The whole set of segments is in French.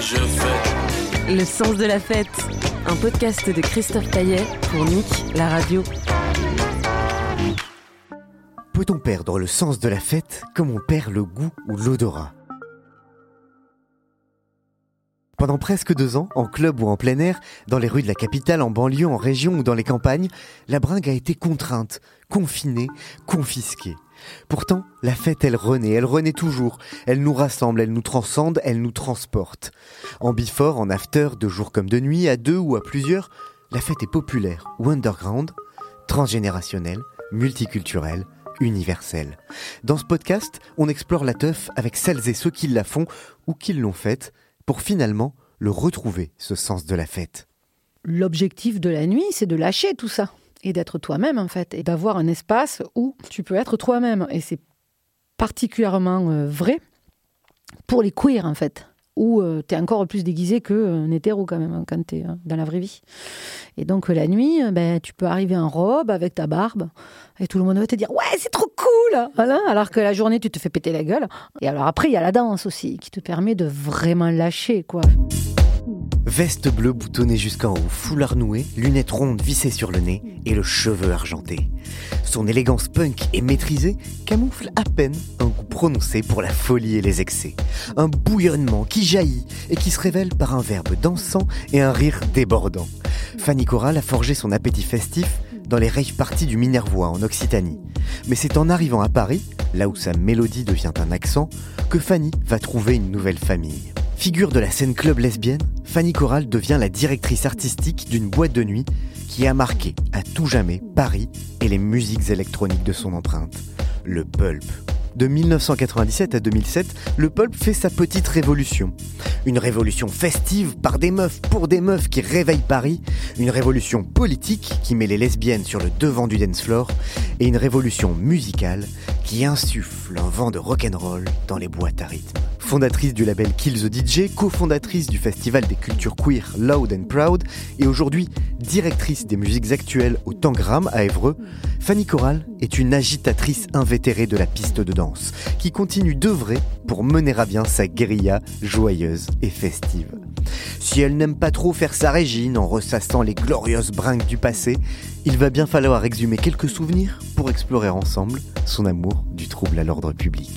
Je. Le sens de la fête, un podcast de Christophe Taillet pour Nick, la radio. Peut-on perdre le sens de la fête comme on perd le goût ou l'odorat? Pendant presque deux ans, en club ou en plein air, dans les rues de la capitale, en banlieue, en région ou dans les campagnes, la bringue a été contrainte, confinée, confisquée. Pourtant, la fête, elle renaît, elle renaît toujours. Elle nous rassemble, elle nous transcende, elle nous transporte. En before, en after, de jour comme de nuit, à deux ou à plusieurs, la fête est populaire ou underground, transgénérationnelle, multiculturelle, universelle. Dans ce podcast, on explore la teuf avec celles et ceux qui la font ou qui l'ont faite pour finalement le retrouver, ce sens de la fête. L'objectif de la nuit, c'est de lâcher tout ça et d'être toi-même en fait, et d'avoir un espace où tu peux être toi-même. Et c'est particulièrement euh, vrai pour les queers en fait, où tu es encore plus déguisé qu'un hétéro quand même, quand tu es dans la vraie vie. Et donc euh, la nuit, euh, ben, tu peux arriver en robe avec ta barbe, et tout le monde va te dire Ouais, c'est trop cool. Alors que la journée, tu te fais péter la gueule. Et alors après, il y a la danse aussi, qui te permet de vraiment lâcher, quoi. Veste bleue boutonnée jusqu'en haut, foulard noué, lunettes rondes vissées sur le nez et le cheveu argenté. Son élégance punk et maîtrisée camoufle à peine un goût prononcé pour la folie et les excès. Un bouillonnement qui jaillit et qui se révèle par un verbe dansant et un rire débordant. Fanny Corral a forgé son appétit festif dans les rave parties du Minervois en Occitanie. Mais c'est en arrivant à Paris, là où sa mélodie devient un accent, que Fanny va trouver une nouvelle famille. Figure de la scène club lesbienne, Fanny Corral devient la directrice artistique d'une boîte de nuit qui a marqué à tout jamais Paris et les musiques électroniques de son empreinte, le pulp. De 1997 à 2007, le pulp fait sa petite révolution. Une révolution festive par des meufs pour des meufs qui réveillent Paris, une révolution politique qui met les lesbiennes sur le devant du dance floor, et une révolution musicale qui insuffle un vent de rock'n'roll dans les boîtes à rythme. Fondatrice du label Kill the DJ, cofondatrice du festival des cultures queer Loud and Proud, et aujourd'hui directrice des musiques actuelles au Tangram à Évreux, Fanny Corral est une agitatrice invétérée de la piste de danse, qui continue d'œuvrer pour mener à bien sa guérilla joyeuse et festive. Si elle n'aime pas trop faire sa régine en ressassant les glorieuses brinques du passé, il va bien falloir exhumer quelques souvenirs pour explorer ensemble son amour du trouble à l'ordre public.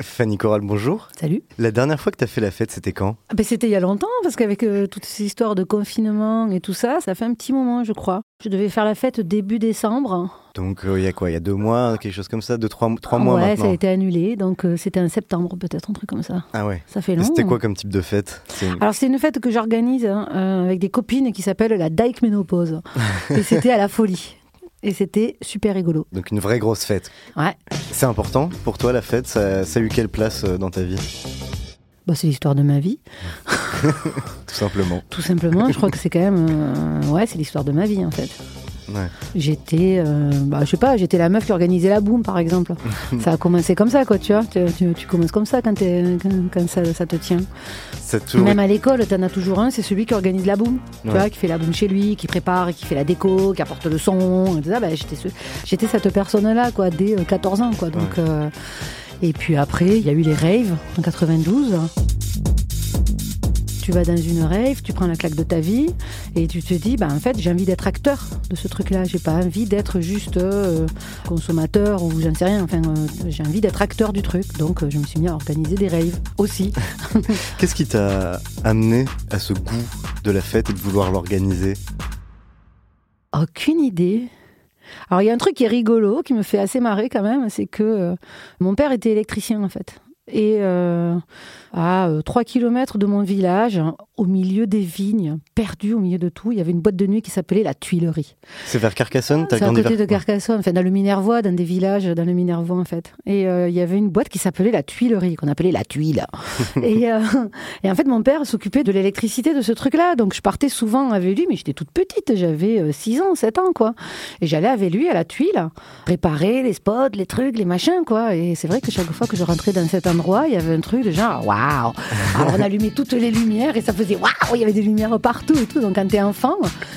Fanny Corral, bonjour. Salut. La dernière fois que tu as fait la fête, c'était quand? Ah ben, C'était il y a longtemps, parce qu'avec euh, toutes ces histoires de confinement et tout ça, ça fait un petit moment, je crois. Je devais faire la fête début décembre. Donc euh, il y a quoi? Il y a deux mois, quelque chose comme ça, deux, trois, trois Ah mois ouais, maintenant ça a été annulé, donc euh, c'était en septembre peut-être, un truc comme ça. Ah ouais. Ça fait long. C'était quoi comme type de fête? Une- Alors c'est une fête que j'organise hein, avec des copines qui s'appelle la Dyke Ménopause. et c'était à la folie. Et c'était super rigolo. Donc une vraie grosse fête. Ouais. C'est important pour toi la fête ça, ça a eu quelle place euh, dans ta vie? Bah, c'est l'histoire de ma vie, Tout simplement. tout simplement. Je crois que c'est quand même... euh, ouais, c'est l'histoire de ma vie en fait. Ouais. J'étais, euh, bah, je sais pas, j'étais la meuf qui organisait la boum, par exemple. ça a commencé comme ça, quoi, tu vois. Tu, tu- tu commences comme ça quand, quand, quand ça, ça te tient. Toujours- Même à l'école, t'en as toujours un, c'est celui qui organise la boum. Tu vois, qui fait la boum chez lui, qui prépare, qui fait la déco, qui apporte le son. Et tout ça. Bah, j'étais, ce- j'étais cette personne-là, quoi, dès euh, 14 ans, quoi. Donc, Ouais. euh, et puis après, il y a eu les raves en 92. Tu vas dans une rave, tu prends la claque de ta vie et tu te dis, bah, en fait, j'ai envie d'être acteur de ce truc-là. J'ai pas envie d'être juste euh, consommateur ou j'en sais rien. Enfin, euh, j'ai envie d'être acteur du truc. Donc, euh, je me suis mis à organiser des raves aussi. Qu'est-ce qui t'a amené à ce goût de la fête et de vouloir l'organiser? Aucune idée. Alors, il y a un truc qui est rigolo, qui me fait assez marrer quand même, c'est que euh, mon père était électricien en fait. Et euh, à 3 km de mon village, au milieu des vignes, perdu au milieu de tout, il y avait une boîte de nuit qui s'appelait la Tuilerie. C'est vers Carcassonne C'est à côté de Carcassonne, enfin, dans le Minervois, dans des villages, dans le Minervois en fait. Et euh, il y avait une boîte qui s'appelait la Tuilerie, qu'on appelait la Tuile. et, euh, et, en fait, mon père s'occupait de l'électricité de ce truc-là. Donc je partais souvent avec lui, mais j'étais toute petite, j'avais 6 ans, 7 ans quoi. Et j'allais avec lui à la Tuile, préparer les spots, les trucs, les machins quoi. Et c'est vrai que chaque fois que je rentrais dans cet endroit, il y avait un truc de genre waouh Alors on allumait toutes les lumières et ça faisait waouh Il y avait des lumières partout et tout. Donc quand t'es enfant,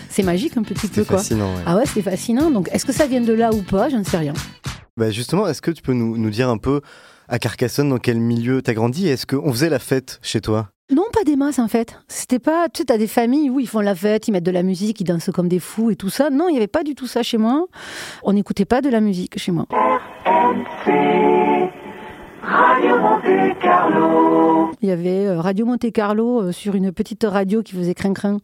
c'est magique un petit peu quoi. Fascinant, ouais. Ah ouais, c'est fascinant. Donc est-ce que ça vient de là ou pas? J'en sais rien. Bah justement, est-ce que tu peux nous, nous dire un peu à Carcassonne dans quel milieu t'as grandi? Est-ce qu'on faisait la fête chez toi? Non, pas des masses en fait. C'était pas. Tu sais, t'as des familles où ils font la fête, ils mettent de la musique, ils dansent comme des fous et tout ça. Non, il n'y avait pas du tout ça chez moi. On n'écoutait pas de la musique chez moi. Radio Monte Carlo. Il y avait euh, Radio Monte Carlo euh, sur une petite radio qui faisait crin-crin,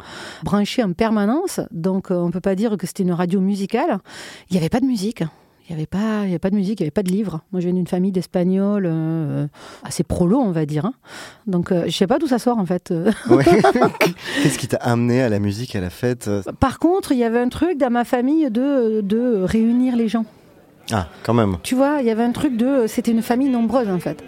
branchée en permanence. Donc euh, on ne peut pas dire que c'était une radio musicale. Il n'y avait pas de musique. Il n'y avait, pas, il y avait pas de musique, il n'y avait pas de livre. Moi, je viens d'une famille d'Espagnols euh, assez prolo, on va dire. Hein. Donc, euh, je ne sais pas d'où ça sort, en fait. Ouais. Qu'est-ce qui t'a amené à la musique, à la fête? Par contre, il y avait un truc dans ma famille de, de réunir les gens. Ah, quand même. Tu vois, il y avait un truc de. C'était une famille nombreuse, en fait.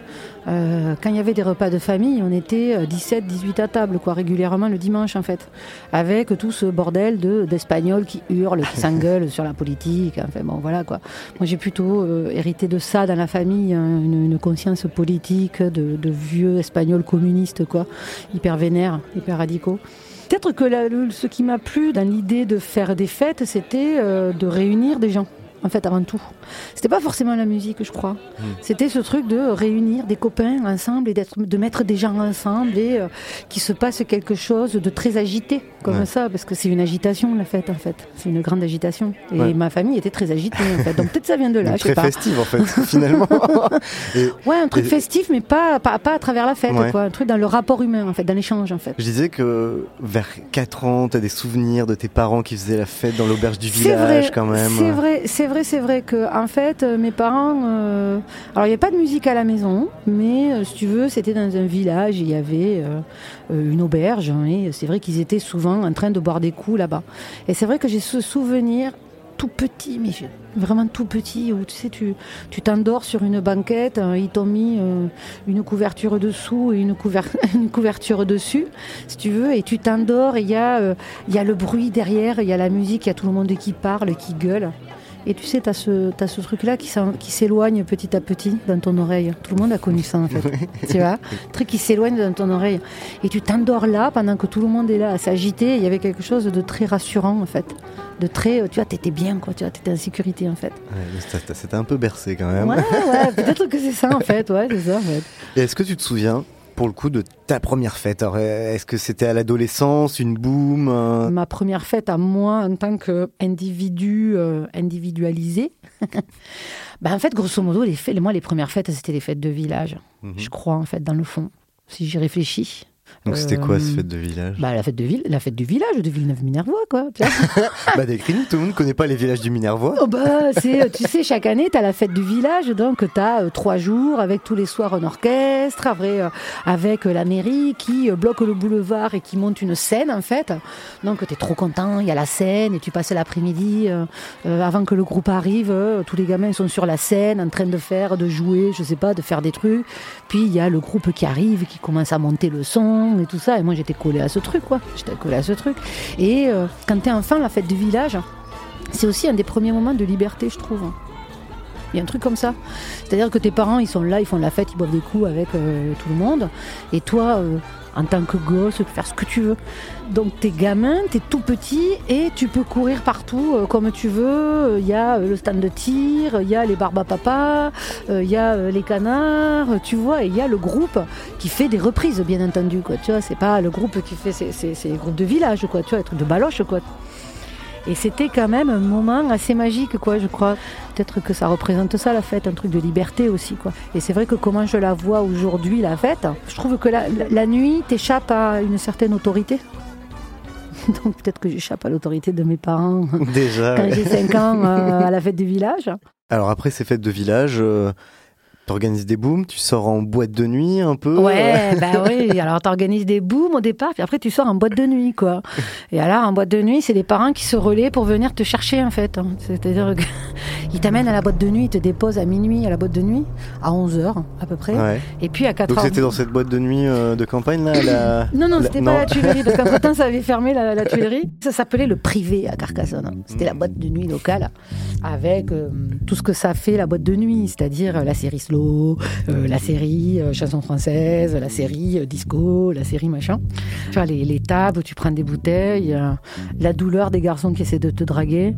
Euh, quand il y avait des repas de famille, on était 17, 18 à table, quoi, régulièrement le dimanche, en fait. Avec tout ce bordel de, d'Espagnols qui hurlent, qui s'engueulent sur la politique. Enfin, bon, voilà, quoi. Moi, j'ai plutôt euh, hérité de ça dans la famille, hein, une, une, conscience politique de, de, vieux Espagnols communistes, quoi. Hyper vénères, hyper radicaux. Peut-être que la, ce qui m'a plu dans l'idée de faire des fêtes, c'était euh, de réunir des gens en fait, avant tout. C'était pas forcément la musique, je crois. Mmh. C'était ce truc de réunir des copains ensemble et de mettre des gens ensemble et euh, qu'il se passe quelque chose de très agité, comme ouais. ça, parce que c'est une agitation, la fête, en fait. C'est une grande agitation. Et ouais. ma famille était très agitée, en fait. Donc peut-être ça vient de là, Donc, je Très sais festive, en fait, finalement. et, ouais, un truc et... festif, mais pas, pas, pas, à travers la fête, ouais. quoi. Un truc dans le rapport humain, en fait, dans l'échange, en fait. Je disais que vers 4 ans, tu as des souvenirs de tes parents qui faisaient la fête dans l'auberge du village, vrai, quand même. C'est vrai, c'est vrai, c'est vrai que en fait, mes parents, euh, alors il n'y avait pas de musique à la maison, mais euh, si tu veux, c'était dans un village, il y avait euh, une auberge, hein, et c'est vrai qu'ils étaient souvent en train de boire des coups là-bas. Et c'est vrai que j'ai ce souvenir tout petit, mais vraiment tout petit, où tu sais, tu, t'endors sur une banquette, hein, ils t'ont mis euh, une couverture dessous et une, couver une, couverture dessus, si tu veux, et tu t'endors, il euh, y a le bruit derrière, il y a la musique, il y a tout le monde qui parle, qui gueule. Et tu sais, tu as ce, as ce truc-là qui, qui s'éloigne petit à petit dans ton oreille. Tout le monde a connu ça, en fait. tu vois Un truc qui s'éloigne dans ton oreille. Et tu t'endors là pendant que tout le monde est là à s'agiter. Il y avait quelque chose de très rassurant, en fait. De très. Tu vois, t'étais bien, quoi. Tu vois, t'étais en sécurité, en fait. Ouais, C'était un peu bercé, quand même. Ouais, ouais. Peut-être que c'est ça, en fait. Ouais, c'est ça, en fait. Et est-ce que tu te souviens pour le coup de ta première fête Est-ce que c'était à l'adolescence, une boum un... Ma première fête à moi en tant qu'individu euh, individualisé. ben, en fait, grosso modo, les fêtes, moi, les premières fêtes, c'était les fêtes de village. -hmm. Je crois, en fait, dans le fond, si j'y réfléchis. Donc c'était euh, quoi cette fête de village bah, la, fête de ville, la fête du village de Villeneuve-Minervois, quoi. bah décris-nous, tout le monde ne connaît pas les villages du Minervois. Oh, bah, tu sais, chaque année, tu as la fête du village, donc tu as euh, trois jours avec tous les soirs un orchestre, après, euh, avec euh, la mairie qui euh, bloque le boulevard et qui monte une scène, en fait. Donc tu es trop content, il y a la scène et tu passes l'après-midi euh, avant que le groupe arrive, tous les gamins sont sur la scène en train de faire, de jouer, je sais pas, de faire des trucs. Puis il y a le groupe qui arrive, qui commence à monter le son et tout ça. Et moi, j'étais collée à ce truc, quoi. J'étais collée à ce truc. Et euh, quand t'es enfant, la fête du village, c'est aussi un des premiers moments de liberté, je trouve. Il y a un truc comme ça. C'est-à-dire que tes parents, ils sont là, ils font la fête, ils boivent des coups avec euh, tout le monde. Et toi, euh, en tant que gosse, faire ce que tu veux. Donc t'es gamin, t'es tout petit et tu peux courir partout euh, comme tu veux. Il y a euh, le stand de tir, il y a les barbes à papa, il y a euh, les canards, tu vois, et il y a le groupe qui fait des reprises, bien entendu, quoi. Tu vois, c'est pas le groupe qui fait, c'est les groupes de village, quoi. Tu vois, les trucs de baloche, quoi. Et c'était quand même un moment assez magique, quoi, je crois. Peut-être que ça représente ça, la fête, un truc de liberté aussi, quoi. Et c'est vrai que comment je la vois aujourd'hui, la fête, je trouve que la, la, nuit t'échappe à une certaine autorité. Donc peut-être que j'échappe à l'autorité de mes parents Déjà, quand j'ai 5 ans euh, à la fête du village. Alors après ces fêtes de village, euh, T'organises des booms, tu sors en boîte de nuit un peu Ouais, bah oui. Alors t'organises des booms au départ, puis après tu sors en boîte de nuit, quoi. Et alors en boîte de nuit, c'est les parents qui se relaient pour venir te chercher, en fait. hein. C'est-à-dire qu'ils t'amènent à la boîte de nuit, ils te déposent à minuit à la boîte de nuit, à 11h à peu près. Ouais. Et puis à 4h. Donc c'était dans cette boîte de nuit euh, de campagne là la- Non, non, la- c'était pas la Tuilerie, parce qu'entre temps, ça avait fermé la, la Tuilerie. Ça s'appelait le privé à Carcassonne. hein. C'était la boîte de nuit locale, avec euh, tout ce que ça fait la boîte de nuit, c'est-à-dire euh, la série euh, la série euh, chanson française, la série euh, disco, la série machin. Tu vois, les, les tables où tu prends des bouteilles, la douleur des garçons qui essaient de te draguer.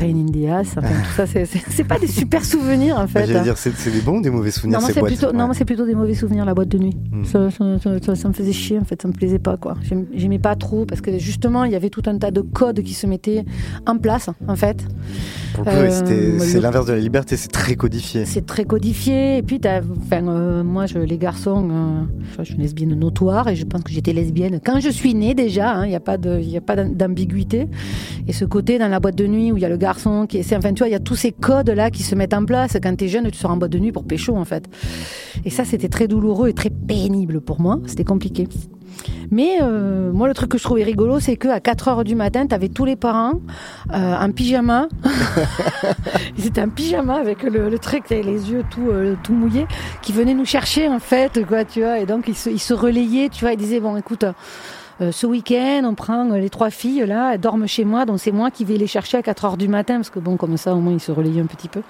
Pain in the ass, enfin, tout ça, c'est- pas des super souvenirs en Bah, fait. J'allais dire, c'est des bons ou des mauvais souvenirs Non, moi, ces c'est plutôt, Ouais. plutôt des mauvais souvenirs, la boîte de nuit. Hmm. Ça, ça, ça- ça- ça me faisait chier, en fait, ça me plaisait pas, quoi. J'aimais pas trop, parce que justement, il y avait tout un tas de codes qui se mettaient en place, en fait. Pour le Euh, c'est l'inverse de la liberté, c'est très codifié. C'est très codifié, et puis, enfin, euh, moi, je, les garçons, euh, je suis une lesbienne notoire, et je pense que j'étais lesbienne quand je suis née déjà, hein, il n'y a pas d'ambiguïté. Et ce côté dans la boîte de nuit où il y a le garçon qui essaie, enfin, tu vois, il y a tous ces codes-là qui se mettent en place. Quand tu es jeune, tu sors en boîte de nuit pour pécho, en fait. Et ça, c'était très douloureux et très pénible pour moi. C'était compliqué. Mais euh, moi, le truc que je trouvais rigolo, c'est qu'à 4 heures du matin, tu avais tous les parents euh, en pyjama. Ils étaient en pyjama avec le, le truc, les yeux tout, euh, tout mouillés, qui venaient nous chercher, en fait, quoi, tu vois. Et donc, ils se, ils se relayaient, tu vois. Ils disaient, bon, écoute, euh, ce week-end, on prend euh, les trois filles, là, elles dorment chez moi, donc c'est moi qui vais les chercher à 4 heures du matin, parce que bon, comme ça, au moins, ils se relayaient un petit peu.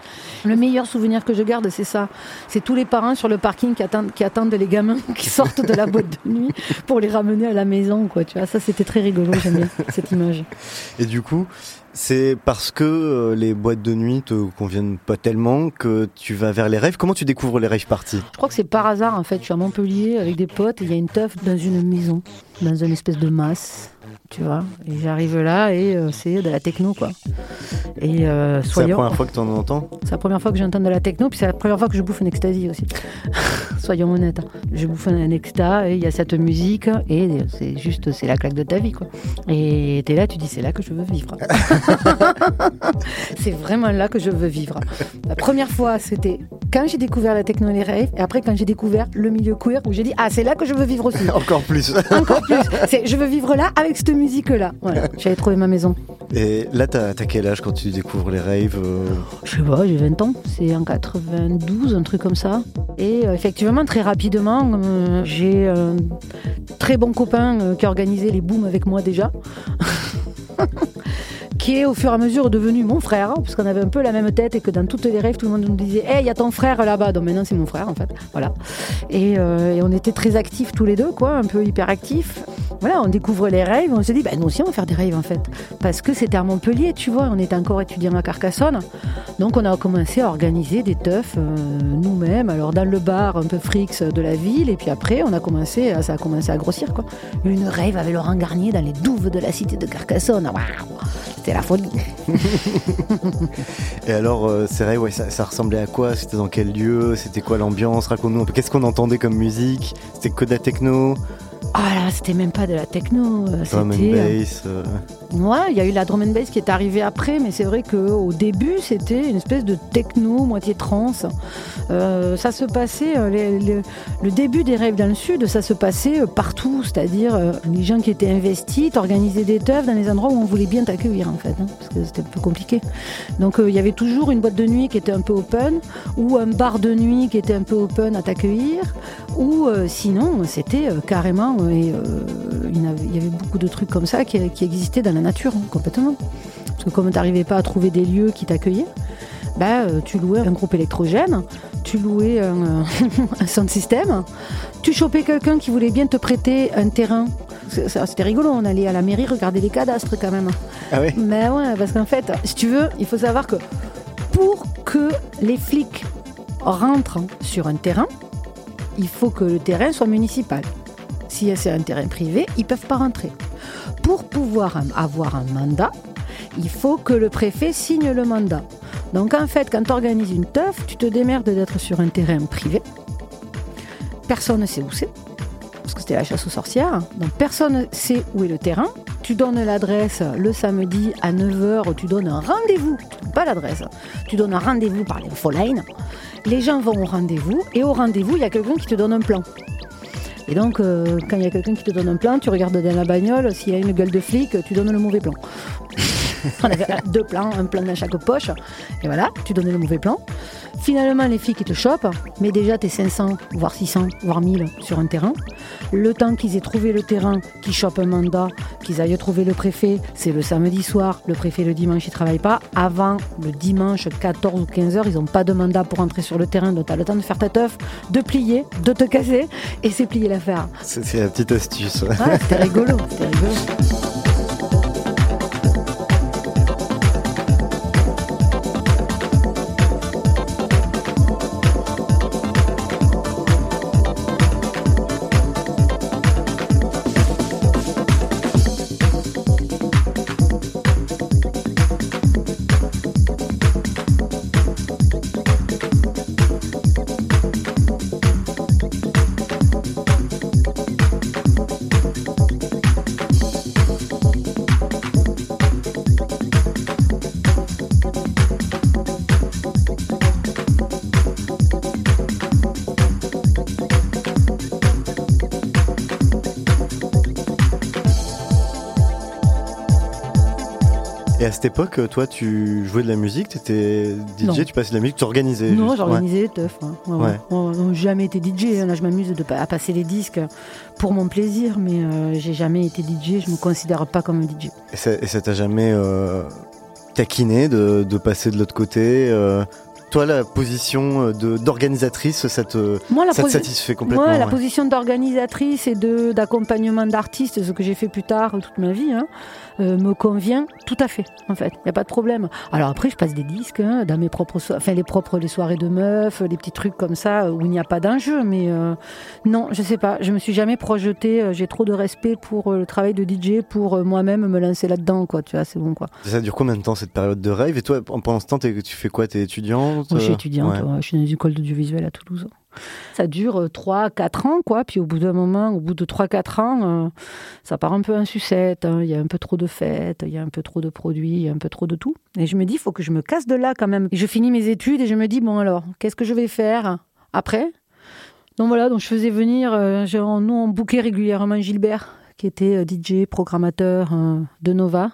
Le meilleur souvenir que je garde, c'est ça. C'est tous les parents sur le parking qui attendent, qui attendent les gamins qui sortent de la boîte de nuit pour les ramener à la maison, quoi. Tu vois, ça, c'était très rigolo, j'aime bien cette image. Et du coup, c'est parce que euh, les boîtes de nuit te conviennent pas tellement que tu vas vers les rêves. Comment tu découvres les rêves parties Je crois que c'est par hasard, en fait. Je suis à Montpellier avec des potes et il y a une teuf dans une maison, dans une espèce de masse, tu vois. Et j'arrive là et euh, c'est de la techno, quoi. Et euh, C'est la première fois que tu en entends? C'est la première fois que j'entends de la techno, puis c'est la première fois que je bouffe un ecstasy aussi. Soyons honnêtes. hein. Je bouffe un exta et il y a cette musique et c'est juste, c'est la claque de ta vie, quoi. Et t'es là, tu dis, c'est là que je veux vivre. c'est vraiment là que je veux vivre. La première fois, c'était quand j'ai découvert la techno et les raves, et après quand j'ai découvert le milieu queer, où j'ai dit, ah, c'est là que je veux vivre aussi. Encore plus. Encore plus. C'est, je veux vivre là avec cette musique-là. Voilà. J'avais trouvé ma maison. Et là, t'as quel âge quand tu découvres les raves euh, Je sais pas, j'ai 20 ans. C'est en 92, un truc comme ça. Et euh, effectivement, très rapidement, euh, j'ai un très bon copain qui a organisé les booms avec moi déjà. au fur et à mesure devenu mon frère, parce qu'on avait un peu la même tête et que dans toutes les rêves, tout le monde nous disait Hey, il y a ton frère là-bas. Donc maintenant, c'est mon frère, en fait. Voilà. Et, euh, on était très actifs tous les deux, quoi, un peu hyperactifs. Voilà, on découvre les rêves, on se dit, bah, nous aussi, on va faire des rêves, en fait. Parce que c'était à Montpellier, tu vois, on était encore étudiant à Carcassonne. Donc, on a commencé à organiser des teufs euh, nous-mêmes, alors dans le bar un peu frics de la ville, et puis après, on a commencé, à- ça a commencé à grossir, quoi. Une rêve avec Laurent Garnier dans les douves de la cité de Carcassonne. Waouh C'était la folie. Et alors, euh, ces rêves, ouais, ça, ça ressemblait à quoi? C'était dans quel lieu? C'était quoi l'ambiance? Raconte-nous un peu. Qu'est-ce qu'on entendait comme musique? C'était que de la techno? Ah là, c'était même pas de la techno. euh, Drum and euh, bass euh, Ouais, il y a eu la drum and bass qui est arrivée après, mais c'est vrai qu'au début, c'était une espèce de techno, moitié trance. Euh, ça se passait, les- les- le début des rêves dans le sud, ça se passait partout, c'est-à-dire les gens qui étaient investis, t'organisaient des teufs dans les endroits où on voulait bien t'accueillir en fait, hein, parce que c'était un peu compliqué. Donc euh, il y avait toujours une boîte de nuit qui était un peu open, ou un bar de nuit qui était un peu open à t'accueillir, ou sinon c'était carrément, et, euh, il y avait- beaucoup de trucs comme ça qui, qui existaient dans la nature hein, complètement. Parce que comme tu n'arrivais pas à trouver des lieux qui t'accueillaient, bah, euh, tu louais un groupe électrogène, tu louais un, euh, un sound system, tu chopais quelqu'un qui voulait bien te prêter un terrain. C'était rigolo, on allait à la mairie regarder les cadastres quand même. Ah ouais Mais ouais, parce qu'en fait, si tu veux, il faut savoir que pour que les flics rentrent sur un terrain, il faut que le terrain soit municipal. Si c'est un terrain privé, ils ne peuvent pas rentrer. Pour pouvoir avoir un mandat, il faut que le préfet signe le mandat. Donc en fait, quand tu organises une teuf, tu te démerdes d'être sur un terrain privé. Personne ne sait où c'est. parce que c'était la chasse aux sorcières. Donc personne ne sait où est le terrain. Tu donnes l'adresse le samedi à 9h, tu donnes un rendez-vous, pas l'adresse, tu donnes un rendez-vous par l'infoline. Les gens vont au rendez-vous et au rendez-vous, il y a quelqu'un qui te donne un plan. Et donc, euh, quand il y a quelqu'un qui te donne un plan, tu regardes dans la bagnole, s'il y a une gueule de flic, tu donnes le mauvais plan. On avait deux plans, un plan dans chaque poche. Et voilà, tu donnais le mauvais plan. Finalement, les filles qui te chopent, mais déjà t'es 500, voire 600, voire 1000 sur un terrain. Le temps qu'ils aient trouvé le terrain, qu'ils chopent un mandat, qu'ils aillent trouver le préfet, c'est le samedi soir. Le préfet le dimanche, il travaille pas. Avant le dimanche 14 ou 15 heures, ils n'ont pas de mandat pour entrer sur le terrain. Donc t'as le temps de faire ta teuf, de plier, de te casser, et c'est plier l'affaire. C'est la petite astuce. Ouais, c'était rigolo, c'était rigolo. À cette époque, toi, tu jouais de la musique, tu étais DJ, Non. tu passais de la musique, tu organisais Non, j'ai ouais. teuf. hein. Ouais, ouais. Jamais été DJ. hein. Là, je m'amuse à passer les disques pour mon plaisir, mais euh, j'ai jamais été DJ. Je me considère pas comme un DJ. Et ça t'a jamais euh, taquiné de, de passer de l'autre côté euh, Toi, la position euh, d'organisatrice, ça te, Moi, ça te satisfait complètement Moi, la ouais. position d'organisatrice et d'accompagnement d'artistes, ce que j'ai fait plus tard toute ma vie, hein, euh, me convient tout à fait. En fait, il y a pas de problème. Alors après, je passe des disques hein, dans mes propres, so- enfin les propres les soirées de meufs, les petits trucs comme ça euh, où il n'y a pas d'enjeu. Mais euh, non, je sais pas. Je me suis jamais projetée. euh, J'ai trop de respect pour euh, le travail de DJ pour euh, moi-même me lancer là-dedans. Quoi, tu vois, c'est bon quoi. Ça dure combien de temps cette période de rêve? Et toi, pendant ce temps, tu fais quoi? T'es étudiante? Moi, je suis euh, étudiante, ouais. ouais, je suis dans une école d'audiovisuel à Toulouse. Ça dure 3-4 ans, quoi. Puis au bout d'un moment, au bout de 3-4 ans, euh, ça part un peu en sucette. hein. Il y a un peu trop de fêtes, il y a un peu trop de produits, il y a un peu trop de tout. Et je me dis, il faut que je me casse de là quand même. Et je finis mes études et je me dis, bon alors, qu'est-ce que je vais faire après? Donc voilà, donc je faisais venir, euh, nous on bouquait régulièrement Gilbert, qui était euh, DJ, programmateur euh, de Nova.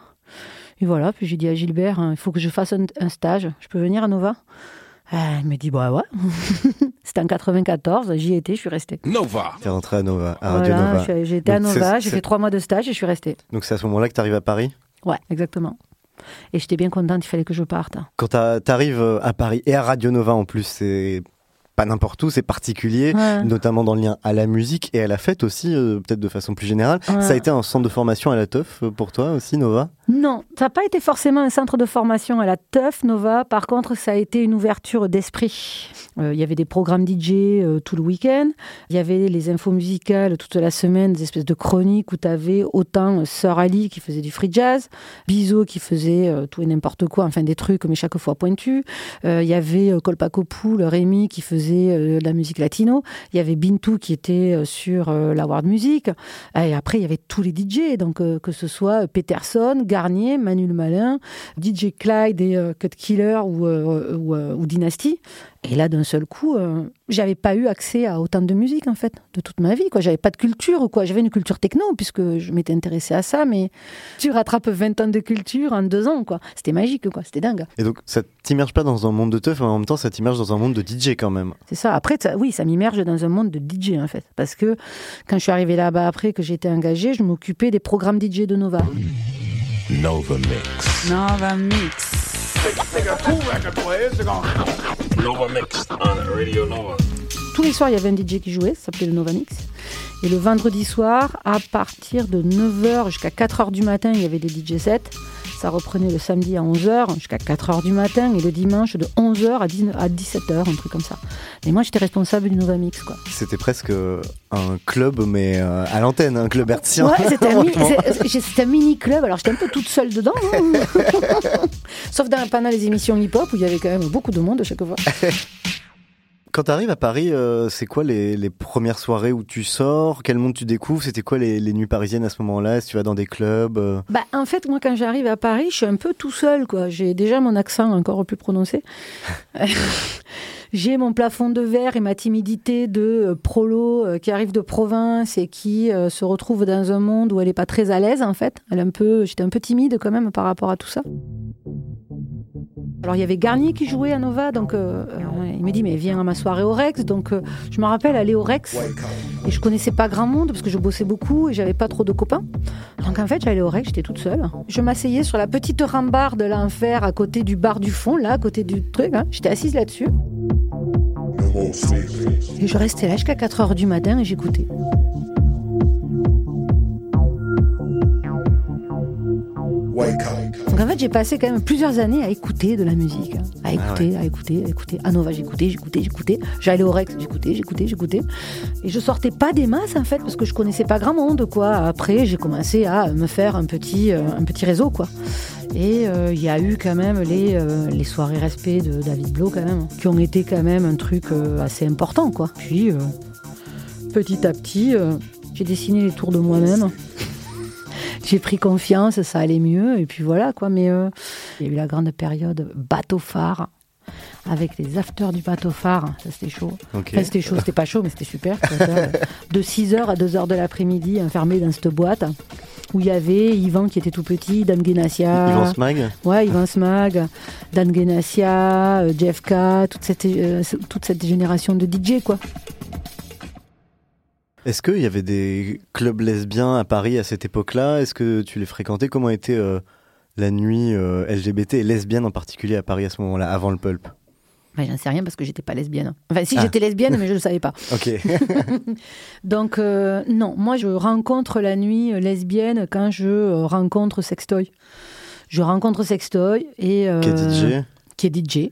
Et voilà, puis j'ai dit à Gilbert, hein, il faut que je fasse un, stage. Je peux venir à Nova? Ah, Il me dit, bah ouais. C'était en 94, j'y étais, je suis restée. Nova. T'es rentré à Nova, à Radio Voilà, Nova. été à Nova, j'ai fait trois mois de stage et je suis restée. Donc c'est à ce moment-là que t'arrives à Paris? Ouais, exactement. Et j'étais bien contente, il fallait que je parte. Quand t'as- t'arrives euh, à Paris et à Radio Nova en plus, c'est pas n'importe où, c'est particulier, Ouais. notamment dans le lien à la musique et à la fête aussi, euh, peut-être de façon plus générale. Ouais. Ça a été un centre de formation à la teuf euh, pour toi aussi, Nova? Non, ça n'a pas été forcément un centre de formation à la teuf Nova. Par contre, ça a été une ouverture d'esprit. Euh, Il y avait des programmes DJ euh, tout le week-end. Il y avait les infos musicales toute la semaine, des espèces de chroniques où tu avais autant Sœur Ali qui faisait du free jazz, Bizo qui faisait tout et n'importe quoi, enfin des trucs, mais chaque fois pointus. Il y avait Colpacopoul, Rémi qui faisait euh, de la musique latino. Il y avait Bintou qui était euh, sur euh, la World Music. Et après, il y avait tous les DJ, donc que ce soit Peterson, Garnier, Manu le Malin, DJ Clyde et Cut Killer ou, ou Dynasty. Et là, d'un seul coup, euh, j'avais pas eu accès à autant de musique, en fait, de toute ma vie. quoi. J'avais pas de culture, ou quoi. J'avais une culture techno, puisque je m'étais intéressée à ça, mais tu rattrapes 20 ans de culture en deux ans, quoi. C'était magique, quoi. C'était dingue. Et donc ça t'immerge pas dans un monde de teuf, mais en même temps ça t'immerge dans un monde de DJ quand même. C'est ça. Après, ça- oui, ça m'immerge dans un monde de DJ, en fait. Parce que quand je suis arrivée là-bas après, que j'étais engagée, je m'occupais des programmes DJ de Nova. Nova Mix. Nova Mix. Nova Mix on Radio Nova. Tous les soirs, il y avait un DJ qui jouait, ça s'appelait le Nova Mix. Et le vendredi soir, à partir de 9h jusqu'à 4h du matin, il y avait des DJ sets. Ça reprenait le samedi à 11h jusqu'à 4h du matin et le dimanche de 11h à 19 à 17h, un truc comme ça. Et moi, j'étais responsable du Nova Mix, quoi. C'était presque euh, un club, mais euh, à l'antenne, un club hertzien. Ouais, un, mi- c'était un mini club. Alors j'étais un peu toute seule dedans, hein. sauf dans, pendant les émissions hip-hop où il y avait quand même beaucoup de monde à chaque fois. Quand tu arrives à Paris, euh, c'est quoi les, les premières soirées où tu sors? Quel monde tu découvres? C'était quoi les, les nuits parisiennes à ce moment-là? Si tu vas dans des clubs euh? Bah, en fait, moi, quand j'arrive à Paris, je suis un peu tout seul, quoi. J'ai déjà mon accent encore plus prononcé. J'ai mon plafond de verre et ma timidité de euh, prolo qui arrive de province et qui se retrouve dans un monde où elle n'est pas très à l'aise, en fait. Elle est un peu, j'étais un peu timide quand même par rapport à tout ça. Alors il y avait Garnier qui jouait à Nova, donc euh, euh, il me dit mais viens à ma soirée au Rex. Donc euh, je me rappelle aller au Rex et je connaissais pas grand monde parce que je bossais beaucoup et j'avais pas trop de copains. Donc en fait j'allais au Rex, j'étais toute seule. Je m'asseyais sur la petite rambarde de l'enfer à côté du bar du fond, là à côté du truc. hein. J'étais assise là-dessus. Et je restais là jusqu'à 4 heures du matin et j'écoutais. Donc en fait, j'ai passé quand même plusieurs années à écouter de la musique, hein. à écouter, à écouter, à écouter. À Nova, j'écoutais, j'écoutais, j'écoutais. J'allais au Rex, j'écoutais, j'écoutais, j'écoutais. Et je sortais pas des masses en fait parce que je connaissais pas grand monde quoi. Après, j'ai commencé à me faire un petit, euh, un petit réseau quoi. Et euh, il y a eu quand même les, euh, les soirées respect de David Blo quand même, qui ont été quand même un truc euh, assez important quoi. Puis euh, petit à petit, euh, j'ai dessiné les tours de moi-même. J'ai pris confiance, ça allait mieux, et puis voilà quoi. Mais euh, il y a eu la grande période bateau phare. Avec les afters du bateau phare, ça c'était chaud. Enfin, c'était chaud, c'était pas chaud, mais c'était super. De 6h à 2h de l'après-midi, enfermé dans cette boîte, où il y avait Yvan qui était tout petit, Dan Guénassia. Yvan Smag Ouais, Yvan Smag, Dan Guénassia, euh, Jeff K, toute cette, euh, toute cette génération de DJ, quoi. Est-ce qu'il y avait des clubs lesbiens à Paris à cette époque-là? Est-ce que tu les fréquentais? Comment était euh, la nuit euh, LGBT et lesbienne en particulier à Paris à ce moment-là, avant le pulp? Bah, J'en sais rien parce que j'étais pas lesbienne. Enfin, si Ah. j'étais lesbienne, mais je ne savais pas. Ok. Donc, euh, non, moi, je rencontre la nuit lesbienne quand je rencontre Sextoy. Je rencontre Sextoy et. Qui est DJ Qui est DJ,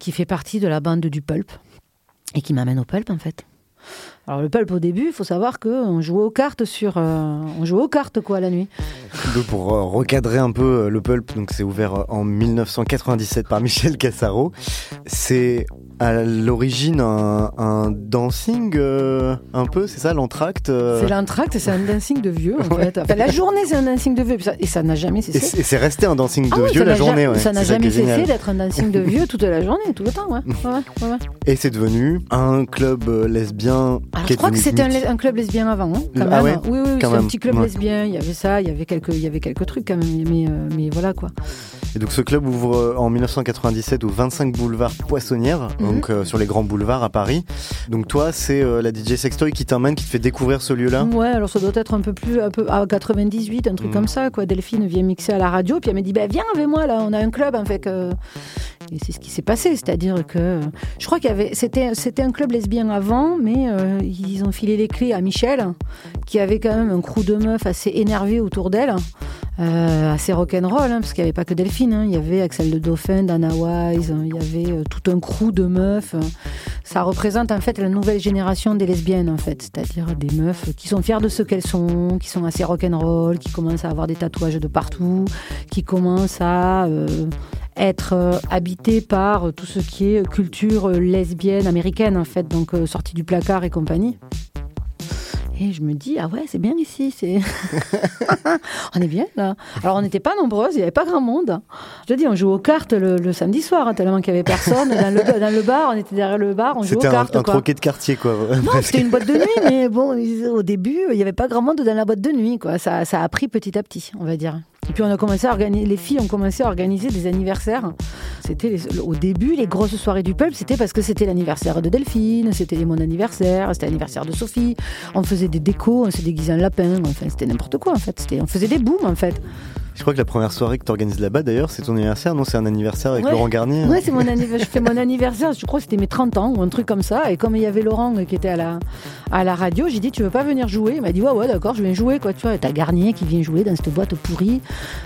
qui fait partie de la bande du Pulp et qui m'amène au Pulp, en fait. Alors, le Pulp, au début, il faut savoir qu'on jouait aux cartes sur. euh, on jouait aux cartes, quoi, la nuit. Pour euh, recadrer un peu euh, le pulp, donc c'est ouvert en 1997 par Michel Cassaro. C'est à l'origine un, un dancing euh, un peu, c'est ça l'entracte euh, C'est l'entracte, c'est un dancing de vieux, en fait. Enfin, la journée, c'est un dancing de vieux, et ça- n'a jamais cessé. et c'est resté un dancing de Ah oui, vieux la journée, ja- ouais. Ça n'a jamais cessé d'être un dancing de vieux toute la journée, tout le temps, ouais. Et c'est devenu un club euh, lesbien. Alors, je crois que c'était un, club lesbien avant, hein, quand Ah même. oui, oui, oui, c'est un petit club lesbien. Il y avait ça, il y avait quelques, il y avait quelques trucs quand même, mais, euh, mais voilà quoi. Et donc ce club ouvre en 1997 au 25 boulevard Poissonnière, Mhm. Donc euh, sur les grands boulevards à Paris. Donc toi, c'est euh, la DJ Sextoy qui t'emmène, qui te fait découvrir ce lieu-là? Ouais, alors ça doit être un peu plus, un peu à 98, un truc Mm. comme ça quoi. Delphine vient mixer à la radio, puis elle me dit bah viens avec moi là, on a un club en fait. que- Et c'est ce qui s'est passé, c'est-à-dire que je crois qu'il y avait, c'était, c'était un club lesbien avant, mais euh, ils ont filé les clés à Michel, qui avait quand même un crew de meufs assez énervé autour d'elle. Euh, assez rock'n'roll, hein, parce qu'il n'y avait pas que Delphine, hein. il y avait Axel de Dauphin, Dana Wise, hein, il y avait euh, tout un crew de meufs. Ça représente en fait la nouvelle génération des lesbiennes, en fait, c'est-à-dire des meufs qui sont fières de ce qu'elles sont, qui sont assez rock'n'roll, qui commencent à avoir des tatouages de partout, qui commencent à euh, être euh, habitées par tout ce qui est culture lesbienne américaine, en fait, donc sortie du placard et compagnie. Et je me dis, ah ouais, c'est bien ici, c'est... on est bien là. Alors on n'était pas nombreuses, il n'y avait pas grand monde. Je te dis, on joue aux cartes le, le samedi soir, hein, tellement qu'il n'y avait personne. Dans le, dans le bar, on était derrière le bar, on jouait aux C'était un, cartes. un quoi. troquet de quartier, quoi. Non, c'était une boîte de nuit, mais bon, au début, il n'y avait pas grand monde dans la boîte de nuit. Quoi. Ça, ça a pris petit à petit, on va dire. Et puis on a commencé à organiser, les filles ont commencé à organiser des anniversaires. C'était au début les grosses soirées du peuple, c'était parce que c'était l'anniversaire de Delphine, c'était mon anniversaire, c'était l'anniversaire de Sophie. On faisait des décos, on se déguisait en lapin, enfin c'était n'importe quoi en fait. C'était- On faisait des booms en fait. Je crois que la première soirée que tu organises là-bas, d'ailleurs, c'est ton anniversaire. Non, c'est un anniversaire avec Ouais. Laurent Garnier. Ouais, c'est mon anniversaire. Je fais mon anniversaire, je crois que c'était mes 30 ans ou un truc comme ça. Et comme il y avait Laurent qui était à la, à la radio, j'ai dit Tu veux pas venir jouer? Il m'a dit Ouais, ouais, d'accord, je viens jouer. Quoi, tu vois, et t'as Garnier qui vient jouer dans cette boîte pourrie.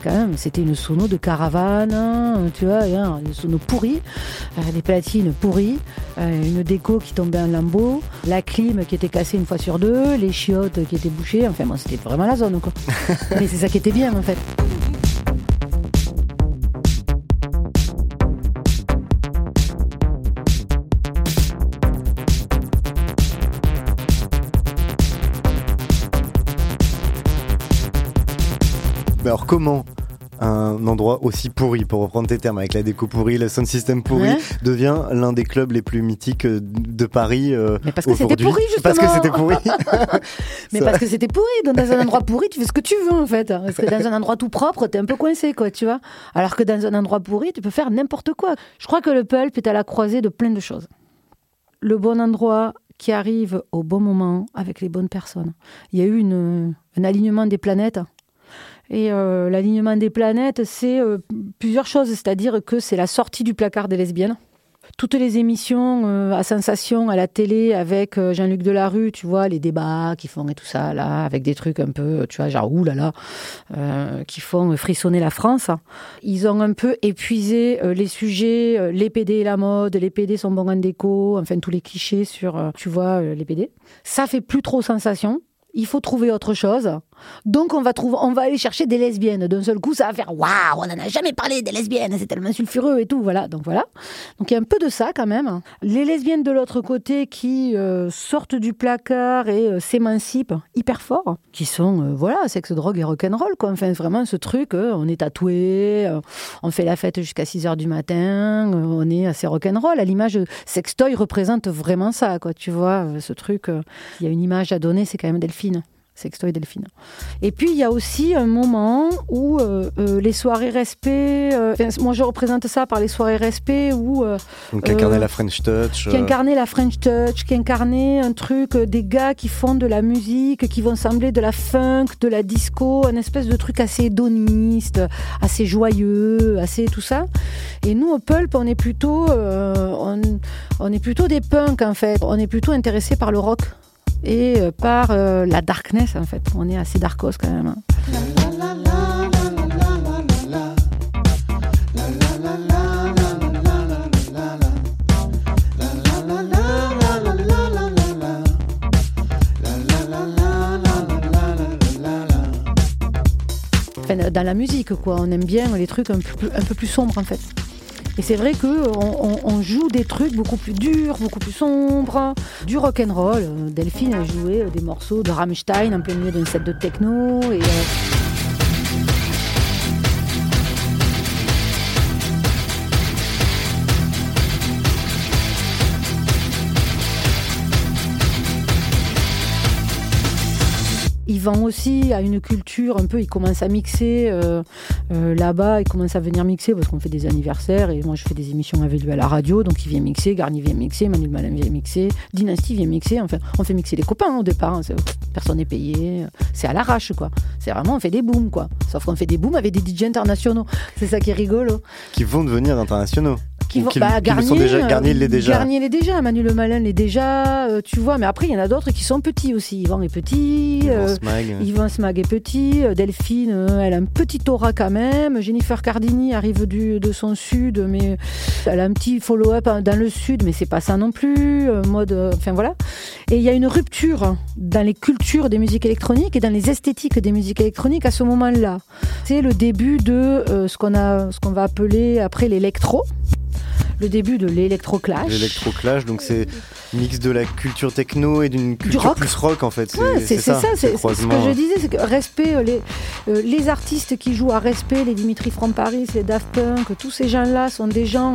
Quand même, c'était une sono de caravane, hein, tu vois, hein, sonos pourris, euh, des platines pourries, euh, une déco qui tombait en lambeaux, la clim qui était cassée une fois sur deux, les chiottes qui étaient bouchées. Enfin, bon, c'était vraiment la zone, quoi. Mais c'est ça qui était bien, en fait. Mais alors comment un endroit aussi pourri, pour reprendre tes termes, avec la déco pourrie, le sound system pourri, Ouais. devient l'un des clubs les plus mythiques euh, de Paris euh, Mais parce que c'était pourri, Parce que justement. c'était pourri. Mais parce que c'était pourri. Dans un endroit pourri, tu fais ce que tu veux, en fait. Parce que dans un endroit tout propre, t'es un peu coincé, quoi, tu vois. Alors que dans un endroit pourri, tu peux faire n'importe quoi. Je crois que le pulp est à la croisée de plein de choses. Le bon endroit qui arrive au bon moment avec les bonnes personnes. Il y a eu une- un alignement des planètes. Et euh, l'alignement des planètes, c'est euh, plusieurs choses. C'est-à-dire que c'est la sortie du placard des lesbiennes. Toutes les émissions euh, à sensation à la télé avec Jean-Luc Delarue, tu vois, les débats qui font et tout ça, là, avec des trucs un peu, tu vois, genre oulala, qui font frissonner la France. Ils ont un peu épuisé les sujets, les PD et la mode, les PD sont bons en déco, enfin tous les clichés sur, tu vois, les PD. Ça fait plus trop sensation. Il faut trouver autre chose. Donc on va trouver, on va aller chercher des lesbiennes. D'un seul coup, ça va faire waouh, on n'en a jamais parlé des lesbiennes, c'est tellement sulfureux et tout. Voilà, donc voilà. Donc il y a un peu de ça quand même. Les lesbiennes de l'autre côté qui euh, sortent du placard et euh, s'émancipent hyper fort, qui sont euh, voilà, sexe, drogue et rock'n'roll quoi. Enfin vraiment ce truc, on est tatoué, on fait la fête jusqu'à 6 heures du matin, on est assez rock'n'roll. À l'image, Sextoy représente vraiment ça quoi. Tu vois ce truc. Il y a une image à donner, c'est quand même Delphine. Sextoy Delphine. Et puis il y a aussi un moment où euh, euh, les soirées respect, euh, enfin, moi je représente ça par les soirées respect où Donc incarner Euh, la French Touch. qui incarnait la French Touch, qui incarnait un truc, des gars qui font de la musique, qui vont sembler de la funk, de la disco, un espèce de truc assez hédoniste, assez joyeux, assez tout ça. Et nous, au Pulp, on est plutôt, euh, on, on est plutôt des punks en fait. On est plutôt intéressés par le rock et euh, par euh, la darkness en fait. On est assez darkos quand même. hein. Enfin, dans la musique, quoi. On aime bien les trucs un peu plus, un peu plus sombres, en fait. Et c'est vrai que on, on- on joue des trucs beaucoup plus durs, beaucoup plus sombres, du rock and roll. Euh, Delphine a joué euh, des morceaux de Rammstein en plein milieu d'un set de techno. Euh, Vont aussi à une culture un peu, ils commencent à mixer euh, euh, là-bas, ils commencent à venir mixer parce qu'on fait des anniversaires et moi je fais des émissions avec lui à la radio, donc il vient mixer, Garnier vient mixer, Manuel Malin vient mixer, Dynasty vient mixer, enfin on fait mixer les copains au départ, hein, personne n'est payé, c'est à l'arrache quoi. C'est vraiment, on fait des booms quoi. Sauf qu'on fait des booms avec des DJ internationaux, c'est ça qui est rigolo. qui vont devenir internationaux. Qui vont, bah, Garnier, déjà. euh, Garnier l'est déjà. Garnier l'est déjà, Manu Le Malin l'est déjà, euh, tu vois. Mais après, il y en a d'autres qui sont petits aussi. Yvan est petit. euh, Yvan Smag. Yvan Smag est petit. euh, Delphine, euh, elle a un petit aura quand même. Jennifer Cardini arrive du, de son sud, mais elle a un petit follow-up dans le sud, mais c'est pas ça non plus. euh, mode, euh, enfin voilà. Et il y a une rupture dans les cultures des musiques électroniques et dans les esthétiques des musiques électroniques à ce moment-là. C'est le début de euh, ce qu'on a, ce qu'on va appeler après l'électro. Le début de l'électroclash. L'électroclash, donc c'est mix de la culture techno et d'une culture rock. plus rock en fait. Ouais, c'est ça, c'est ce que je disais, c'est que respect, euh, les, euh, les artistes qui jouent à respect, les Dimitri From Paris, les Daft Punk, tous ces gens-là sont des gens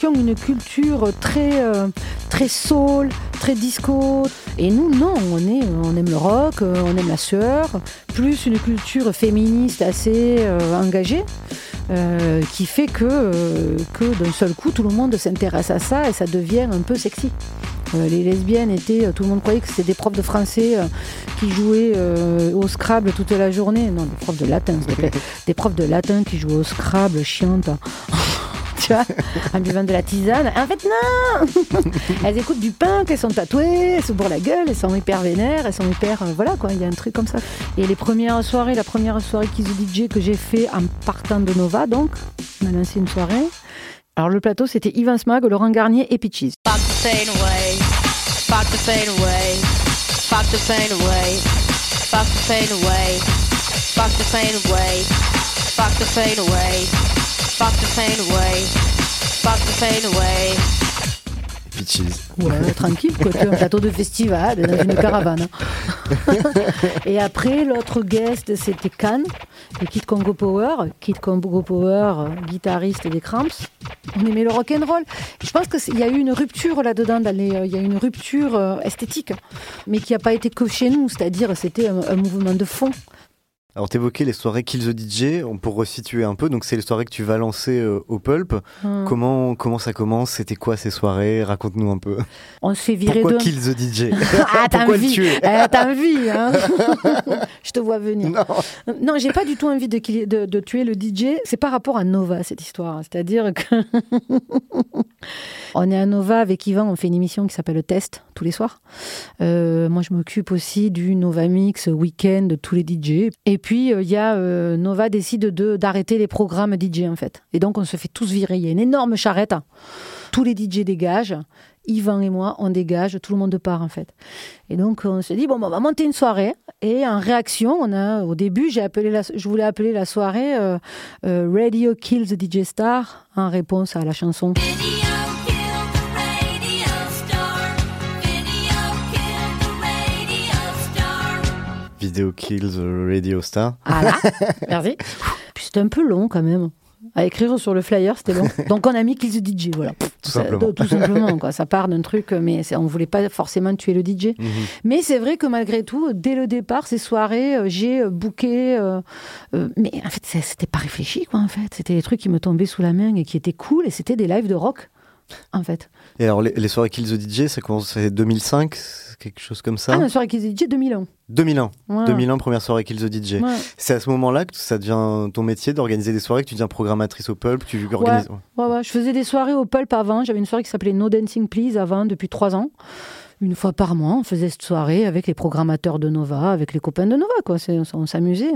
qui ont une culture très, euh, très soul, très disco. Et nous, non, on, est, on aime le rock, euh, on aime la sueur, plus une culture féministe assez euh, engagée. euh, qui fait que, euh, que d'un seul coup, tout le monde s'intéresse à ça et ça devient un peu sexy. Euh, les lesbiennes étaient, tout le monde croyait que c'était des profs de français euh, qui jouaient euh, au Scrabble toute la journée. Non, des profs de latin, s'il te plaît. Des profs de latin qui jouaient au Scrabble, chiantes. Tu vois, en buvant de la tisane. En fait, non Elles écoutent du punk, elles sont tatouées, elles se bourrent la gueule, elles sont hyper vénères, elles sont hyper. euh, voilà quoi, il y a un truc comme ça. Et les premières soirées, la première soirée the DJ que j'ai fait en partant de Nova, donc, on a lancé une soirée. Alors le plateau, c'était Yvan Smag, Laurent Garnier et Peaches. Fuck the pain away. Fuck the pain away. Fuck the pain away. Fuck the pain away. Fuck the pain away. Fuck the pain away. Fuck the pain away. Fuck the pain away. Peaches. Ouais, tranquille, quoi. Tu es un plateau de festival, dans une caravane. et après, l'autre guest, c'était Cannes, de Kid Congo Power. Kid Congo Power, guitariste des Cramps. On aimait le rock and roll. Je pense qu'il y a eu une rupture là-dedans. euh, Il y a eu une rupture euh, esthétique, mais qui n'a pas été que chez nous. C'est-à-dire, c'était un, un mouvement de fond. Alors t'évoquais les soirées Kill the DJ, on pour resituer un peu, donc c'est les soirées que tu vas lancer euh, au Pulp. Hum. Comment comment ça commence? C'était quoi ces soirées? Raconte-nous un peu. On se fait virer Pourquoi de... Kill the DJ Ah, t'as envie. Eh, t'as envie, hein Je te vois venir. Non. Non, j'ai pas du tout envie de, de tuer le DJ. C'est par rapport à Nova, cette histoire. C'est-à-dire que. On est à Nova avec Yvan, on fait une émission qui s'appelle Le Test tous les soirs. Euh, moi, je m'occupe aussi du Nova Mix week-end de tous les DJ. Et puis, euh, il y a euh, Nova décide de, d'arrêter les programmes DJ, en fait. Et donc, on se fait tous virer. Il y a une énorme charrette. Tous les DJ dégagent. Yvan et moi, on dégage, tout le monde part en fait. Et donc on se dit bon, bah, on va monter une soirée. Et en réaction, on a au début, j'ai appelé je voulais appeler la soirée euh, euh, Radio Kills the DJ Star en réponse à la chanson. Vidéo Kills the Radio Star. Ah là, merci. Puis c'était un peu long quand même. À écrire sur le flyer, c'était long. Donc on a mis Kills the DJ, voilà. Tout Ça- simplement. tout simplement, quoi. Ça part d'un truc, mais on voulait pas forcément tuer le DJ. Mhm. Mais c'est vrai que malgré tout, dès le départ, ces soirées, euh, j'ai euh, booké. euh, euh, mais en fait, c'était pas réfléchi, quoi, en fait. C'était des trucs qui me tombaient sous la main et qui étaient cool. Et c'était des lives de rock, en fait. Et alors les, les soirées Kill the DJ, ça commence c'est 2005, c'est quelque chose comme ça Ah, la soirée qu'ils DJ 2001. 2001. Ouais. 2001 première soirée Kill the DJ. Ouais. C'est à ce moment-là que ça devient ton métier d'organiser des soirées, que tu deviens programmatrice au Pulp, tu organises. Ouais, ouais, je faisais des soirées au Pulp avant. J'avais une soirée qui s'appelait No Dancing Please avant, depuis trois ans. Une fois par mois, on faisait cette soirée avec les programmateurs de Nova, avec les copains de Nova, quoi. On s'amusait.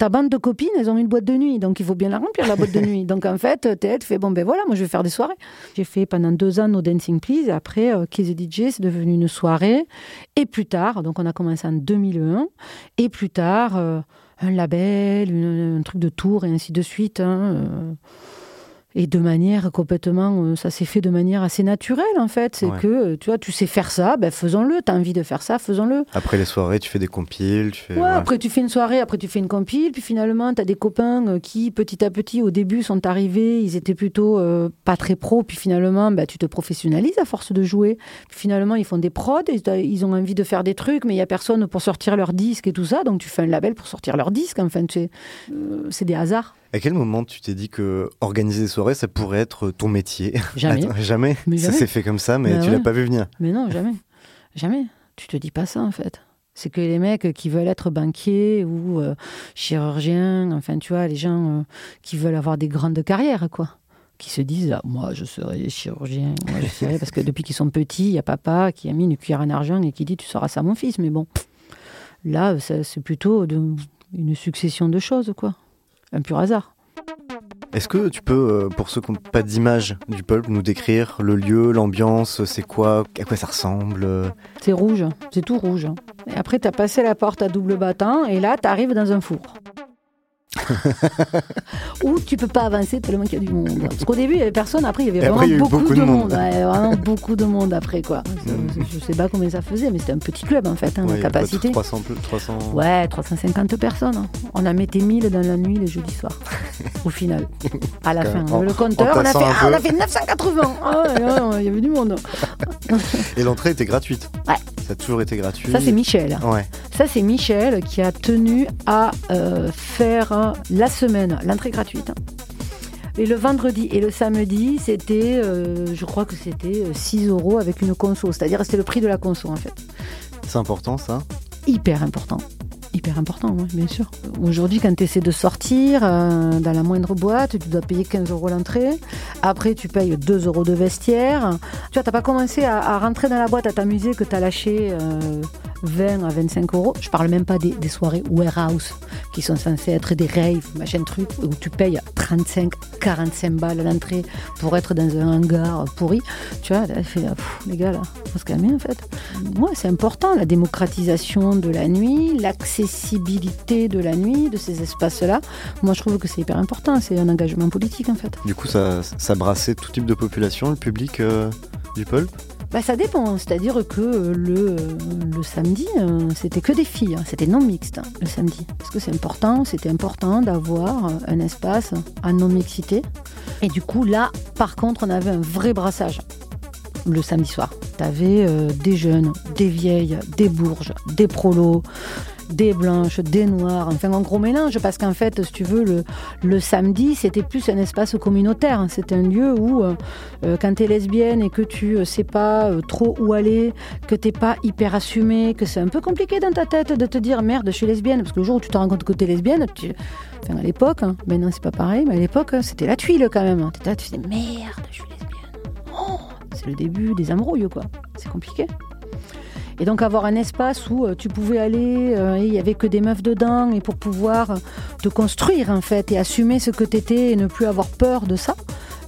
Ta bande de copines, elles ont une boîte de nuit, donc il faut bien la remplir, la boîte de nuit. Donc en fait, t'es tu fais, bon ben voilà, moi je vais faire des soirées. J'ai fait pendant deux ans No Dancing Please, et après, euh, Kiss the DJ, c'est devenu une soirée. Et plus tard, donc on a commencé en 2001, et plus tard, euh, un label, un truc de tour, et ainsi de suite. hein, euh, et de manière complètement, euh, ça s'est fait de manière assez naturelle en fait. C'est Ouais. que, euh, tu vois, tu sais faire ça, ben faisons-le. T'as envie de faire ça, faisons-le. Après les soirées, tu fais des compiles, tu fais. Ouais, après tu fais une soirée, après tu fais une compile, puis finalement tu as des copains euh, qui petit à petit au début sont arrivés, ils étaient plutôt euh, pas très pros, puis finalement bah, tu te professionnalises à force de jouer. Puis finalement ils font des prods, ils, ils ont envie de faire des trucs, mais il y a personne pour sortir leur disque et tout ça, donc tu fais un label pour sortir leur disque. Enfin, tu sais, euh, c'est des hasards. À quel moment tu t'es dit que organiser des soirées, ça pourrait être ton métier? Jamais. Attends, jamais. Mais Ça s'est fait comme ça, mais Bah tu ouais. l'as pas vu venir. Mais non, jamais. Jamais. Tu te dis pas ça, en fait. C'est que les mecs qui veulent être banquiers ou euh, chirurgiens, enfin, tu vois, les gens euh, qui veulent avoir des grandes carrières, quoi. Qui se disent, ah, moi, je serai chirurgien, moi, je serai... Parce que depuis qu'ils sont petits, il y a papa qui a mis une cuillère en argent et qui dit, tu seras ça, mon fils. Mais bon, là, ça, c'est plutôt de- une succession de choses, quoi. Un pur hasard. Est-ce que tu peux, euh, pour ceux qui n'ont pas d'image du Pulp, nous décrire le lieu, l'ambiance, c'est quoi, à quoi ça ressemble euh C'est rouge, c'est tout rouge. Et après, tu as passé la porte à double battant et là, tu arrives dans un four. Où tu peux pas avancer tellement qu'il y a du monde. Parce qu'au début, il y avait personne, après, il y avait vraiment après, y beaucoup, beaucoup de de monde. monde. Ouais, vraiment beaucoup de monde après, quoi. Je sais pas combien ça faisait, mais c'était un petit club, en fait, hein, Ouais, la capacité. 300, peu- 300... Ouais, 350 personnes. hein. On a metté 1000 dans la nuit les jeudis soirs. Au final. À la fin. En- le compteur, on a, fait, ah, on a fait 980. Ah, il y avait du monde. Et l'entrée était gratuite. Ouais. Ça a toujours été gratuit. Ça, c'est Michel. Ouais. Ça, c'est Michel qui a tenu à euh, faire euh, la semaine, l'entrée gratuite. Et le vendredi et le samedi, c'était, euh, je crois que c'était euh, 6 euros avec une conso. C'est-à-dire, c'était le prix de la conso, en fait. C'est important ça? Hyper important. Hyper important, bien sûr. Aujourd'hui, quand tu essaies de sortir euh, dans la moindre boîte, tu dois payer 15 euros l'entrée. Après, tu payes 2 euros de vestiaire. Tu vois, t'as pas commencé à, rentrer dans la boîte, à t'amuser, que tu as lâché euh, 20 à 25 euros. Je parle même pas des, soirées warehouse qui sont censées être des raves, machin truc, où tu payes 35, 45 balles l'entrée pour être dans un hangar pourri. Tu vois, fait, les gars, là, faut se en fait. Moi, c'est important, la démocratisation de la nuit, l'accessibilité de la nuit, de ces espaces-là. Moi, je trouve que c'est hyper important. C'est un engagement politique en fait. Du coup, ça, ça brassait tout type de population, le public euh, du Pulp. Bah, ça dépend, c'est-à-dire que euh, le, le samedi, euh, c'était que des filles, hein. c'était non mixte hein, le samedi. Parce que c'est important, c'était important d'avoir un espace à non-mixité. Et du coup, là, par contre, on avait un vrai brassage le samedi soir. T'avais euh, des jeunes, des vieilles, des bourges, des prolos, des blanches, des noires, enfin un gros mélange, parce qu'en fait, si tu veux, le, samedi, c'était plus un espace communautaire. hein. C'était un lieu où, euh, euh, quand t'es lesbienne et que tu euh, sais pas euh, trop où aller, que t'es pas hyper assumée, que c'est un peu compliqué dans ta tête de te dire merde, je suis lesbienne, parce que le jour où tu te rends compte que lesbienne, tu... enfin à l'époque, hein, maintenant c'est pas pareil, mais à l'époque, hein, c'était la tuile quand même. Là, tu disais merde, je suis lesbienne. Oh, c'est le début des embrouilles, quoi. C'est compliqué. Et donc avoir un espace où euh, tu pouvais aller, euh, et il y avait que des meufs dedans, et pour pouvoir euh, te construire en fait et assumer ce que t'étais et ne plus avoir peur de ça,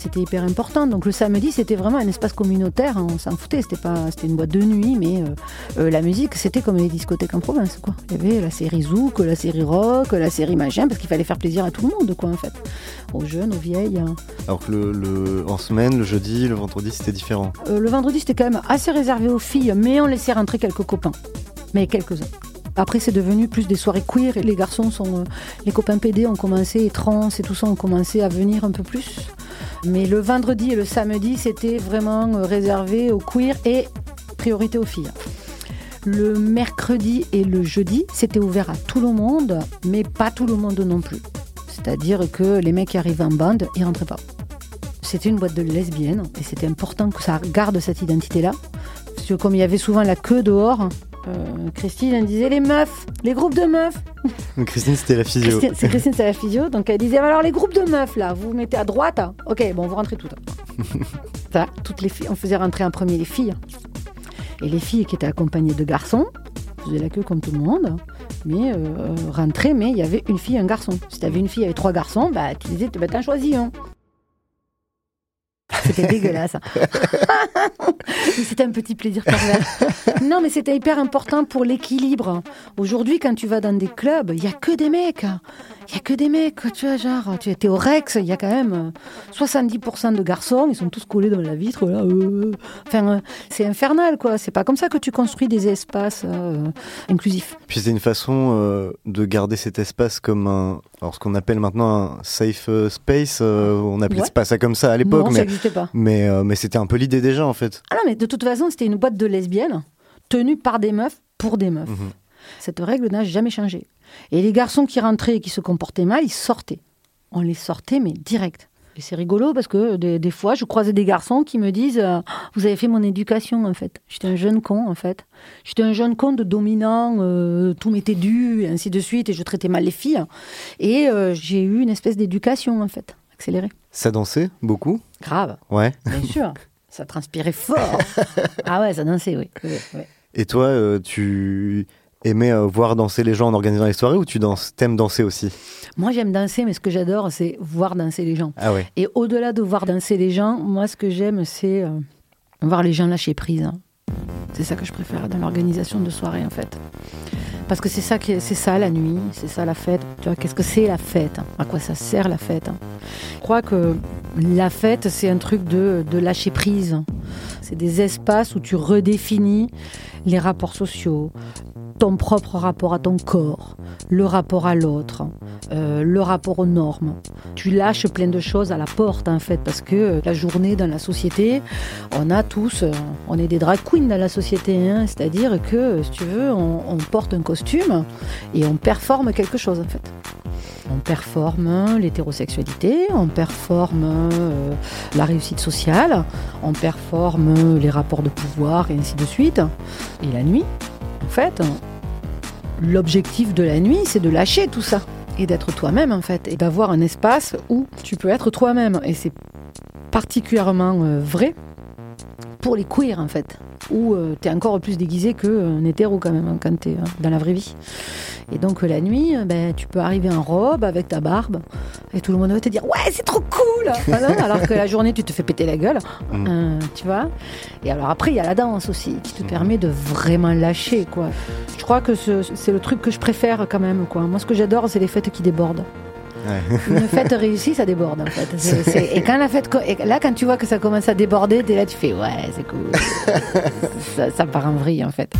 c'était hyper important. Donc le samedi, c'était vraiment un espace communautaire. hein, on s'en foutait. C'était pas, c'était une boîte de nuit, mais euh, euh, la musique, c'était comme les discothèques en province, quoi. Il y avait la série zouk, la série rock, la série machin, parce qu'il fallait faire plaisir à tout le monde, quoi, en fait, aux jeunes, aux vieilles. hein. Alors que le, le- en semaine, le jeudi, le vendredi, c'était différent. Euh, le vendredi, c'était quand même assez réservé aux filles, mais on laissait rentrer quelques copains. Mais quelques-uns. Après, c'est devenu plus des soirées queer. Et les garçons sont. euh, les copains PD ont commencé, et trans et tout ça ont commencé à venir un peu plus. Mais le vendredi et le samedi, c'était vraiment euh, réservé aux queer et priorité aux filles. Le mercredi et le jeudi, c'était ouvert à tout le monde, mais pas tout le monde non plus. C'est-à-dire que les mecs qui arrivaient en bande, ils rentraient pas. C'était une boîte de lesbiennes et c'était important que ça garde cette identité-là. Parce que comme il y avait souvent la queue dehors, euh, Christine elle disait les meufs, les groupes de meufs. Christine, c'était la physio. C'est Christine, c'est la physio. Donc elle disait alors les groupes de meufs là, vous vous mettez à droite. hein. Ok, bon, vous rentrez toutes. Ça, toutes les filles, on faisait rentrer en premier les filles. Et les filles qui étaient accompagnées de garçons faisaient la queue comme tout le monde, mais euh, rentraient, mais il y avait une fille et un garçon. Si t'avais une fille avec trois garçons, bah tu disais, bah, t'en choisis un. C'était dégueulasse. Mais c'était un petit plaisir pervers. Non, mais c'était hyper important pour l'équilibre. Aujourd'hui, quand tu vas dans des clubs, il y a que des mecs. Il y a que des mecs, tu vois, genre, tu étais au Rex, il y a quand même euh, 70% de garçons, ils sont tous collés dans la vitre, là. euh. Enfin, euh, c'est infernal, quoi. C'est pas comme ça que tu construis des espaces euh, inclusifs. Puis c'est une façon euh, de garder cet espace comme un, alors ce qu'on appelle maintenant un safe euh, space. euh, on appelait Ouais. pas ça comme ça à l'époque, Non, ça mais mais euh, mais c'était un peu l'idée déjà en fait. Ah non, mais de toute façon, c'était une boîte de lesbiennes tenue par des meufs pour des meufs. Mhm. Cette règle n'a jamais changé. Et les garçons qui rentraient et qui se comportaient mal, ils sortaient. On les sortait, mais direct. Et c'est rigolo parce que des, des fois, je croisais des garçons qui me disent euh, Vous avez fait mon éducation, en fait. J'étais un jeune con, en fait. J'étais un jeune con de dominant, euh, tout m'était dû, et ainsi de suite, et je traitais mal les filles. Et euh, j'ai eu une espèce d'éducation, en fait, accélérée. Ça dansait beaucoup? Grave, Ouais. bien sûr. Ça transpirait fort. ah ouais, ça dansait, oui. oui, oui. Et toi, tu aimais euh, voir danser les gens en organisant les soirées ou tu danses, t'aimes danser aussi? Moi, j'aime danser, mais ce que j'adore, c'est voir danser les gens. Ah ouais. Et au-delà de voir danser les gens, moi, ce que j'aime, c'est euh, voir les gens lâcher prise. hein. C'est ça que je préfère dans l'organisation de soirée, en fait. Parce que c'est ça, c'est ça la nuit, c'est ça la fête. Tu vois, qu'est-ce que c'est la fête hein? À quoi ça sert la fête hein? Je crois que la fête, c'est un truc de, de lâcher prise. C'est des espaces où tu redéfinis les rapports sociaux, ton propre rapport à ton corps, le rapport à l'autre, euh, le rapport aux normes. Tu lâches plein de choses à la porte en fait parce que euh, la journée dans la société, on a tous, euh, on est des drag queens dans la société, hein. c'est-à-dire que si tu veux, on, porte un costume et on performe quelque chose en fait. On performe l'hétérosexualité, on performe la réussite sociale, on performe les rapports de pouvoir et ainsi de suite. Et la nuit, en fait, l'objectif de la nuit, c'est de lâcher tout ça et d'être toi-même en fait et d'avoir un espace où tu peux être toi-même. Et c'est particulièrement euh, vrai pour les queers en fait où tu es encore plus déguisé qu'un hétéro quand même hein, quand tu es dans la vraie vie. Et donc euh, la nuit euh, ben, tu peux arriver en robe avec ta barbe et tout le monde va te dire ouais c'est trop cool! Voilà, alors que la journée tu te fais péter la gueule Mhm. Euh, tu vois. Et alors après il y a la danse aussi qui te permet de vraiment lâcher quoi. Je crois que ce- c'est le truc que je préfère quand même quoi. Moi ce que j'adore c'est les fêtes qui débordent Une fête réussie, ça déborde en fait. Et quand la fête, et là, quand tu vois que ça commence à déborder, t'es là, tu fais ouais, c'est cool. ça, ça part en vrille en fait.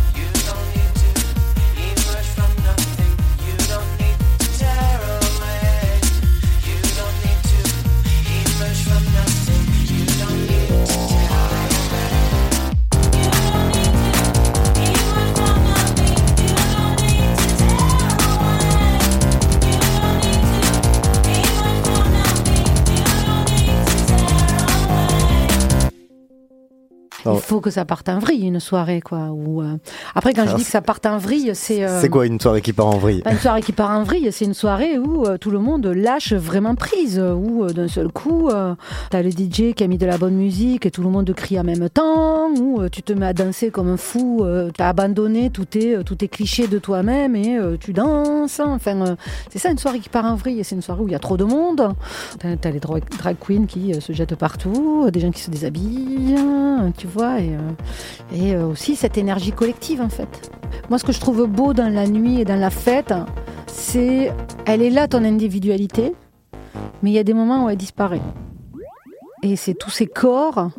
Faut que ça parte en vrille une soirée quoi. Ou euh, après quand je Alors, dis que ça parte en vrille, c'est euh, C'est quoi une soirée qui part en vrille? Pas une soirée qui part en vrille, c'est une soirée où euh, tout le monde lâche vraiment prise, où d'un seul coup, t'as le DJ qui a mis de la bonne musique et tout le monde crie en même temps, où tu te mets à danser comme un fou, t'as abandonné tous tes, tous tes clichés de toi-même et tu danses. Enfin, c'est ça une soirée qui part en vrille, c'est une soirée où il y a trop de monde. T'as, t'as les drag, drag queens qui se jettent partout, des gens qui se déshabillent, tu vois, et, euh, et euh, aussi cette énergie collective en fait. Moi, ce que je trouve beau dans la nuit et dans la fête, c'est elle est là ton individualité, mais il y a des moments où elle disparaît. Et c'est tous ces corps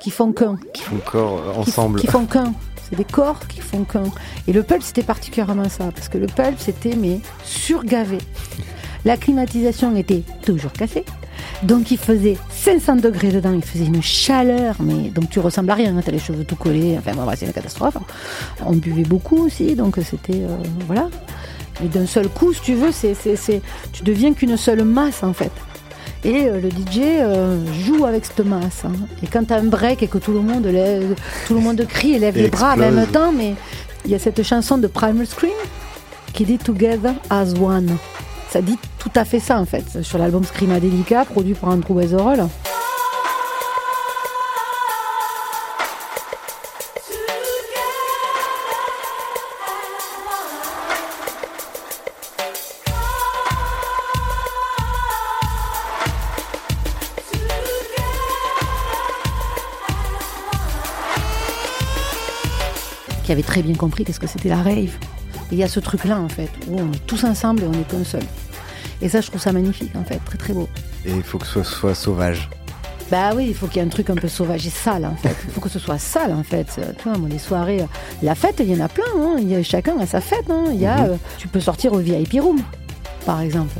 qui font qu'un, Qui font corps euh, qui- ensemble. qui font qu'un. C'est des corps qui font qu'un. Et le pulp, c'était particulièrement ça, parce que le pulp, c'était mais surgavé. La climatisation était toujours cassée. Donc il faisait 500 degrés dedans, il faisait une chaleur, mais donc tu ressembles à rien, hein, t'as les cheveux tout collés, enfin bon, c'est une catastrophe. On buvait beaucoup aussi, donc c'était euh, voilà. Et d'un seul coup, si tu veux, c'est, c'est, c'est, tu deviens qu'une seule masse en fait. Et euh, le DJ euh, joue avec cette masse. hein. Et quand t'as un break et que tout le monde lève, tout le monde crie et lève Et les bras en même temps, mais il y a cette chanson de Primal Scream qui dit Together as One. Ça dit tout à fait ça en fait, sur l'album Screamadelica, produit par Andrew Weatherall. qui avait très bien compris qu'est-ce que c'était la rave. Et il y a ce truc-là, en fait, où on est tous ensemble et on est qu'un seul. Et ça, je trouve ça magnifique, en fait, très très beau. Et il faut que ce soit sauvage. Bah oui, il faut qu'il y ait un truc un peu sauvage et sale, en fait. Il faut que ce soit sale, en fait. Euh, Tu vois, moi, les soirées, euh, la fête, il y en a plein. Hein. Il y a, chacun a sa fête. Hein. Il y a, euh, tu peux sortir au VIP room, par exemple.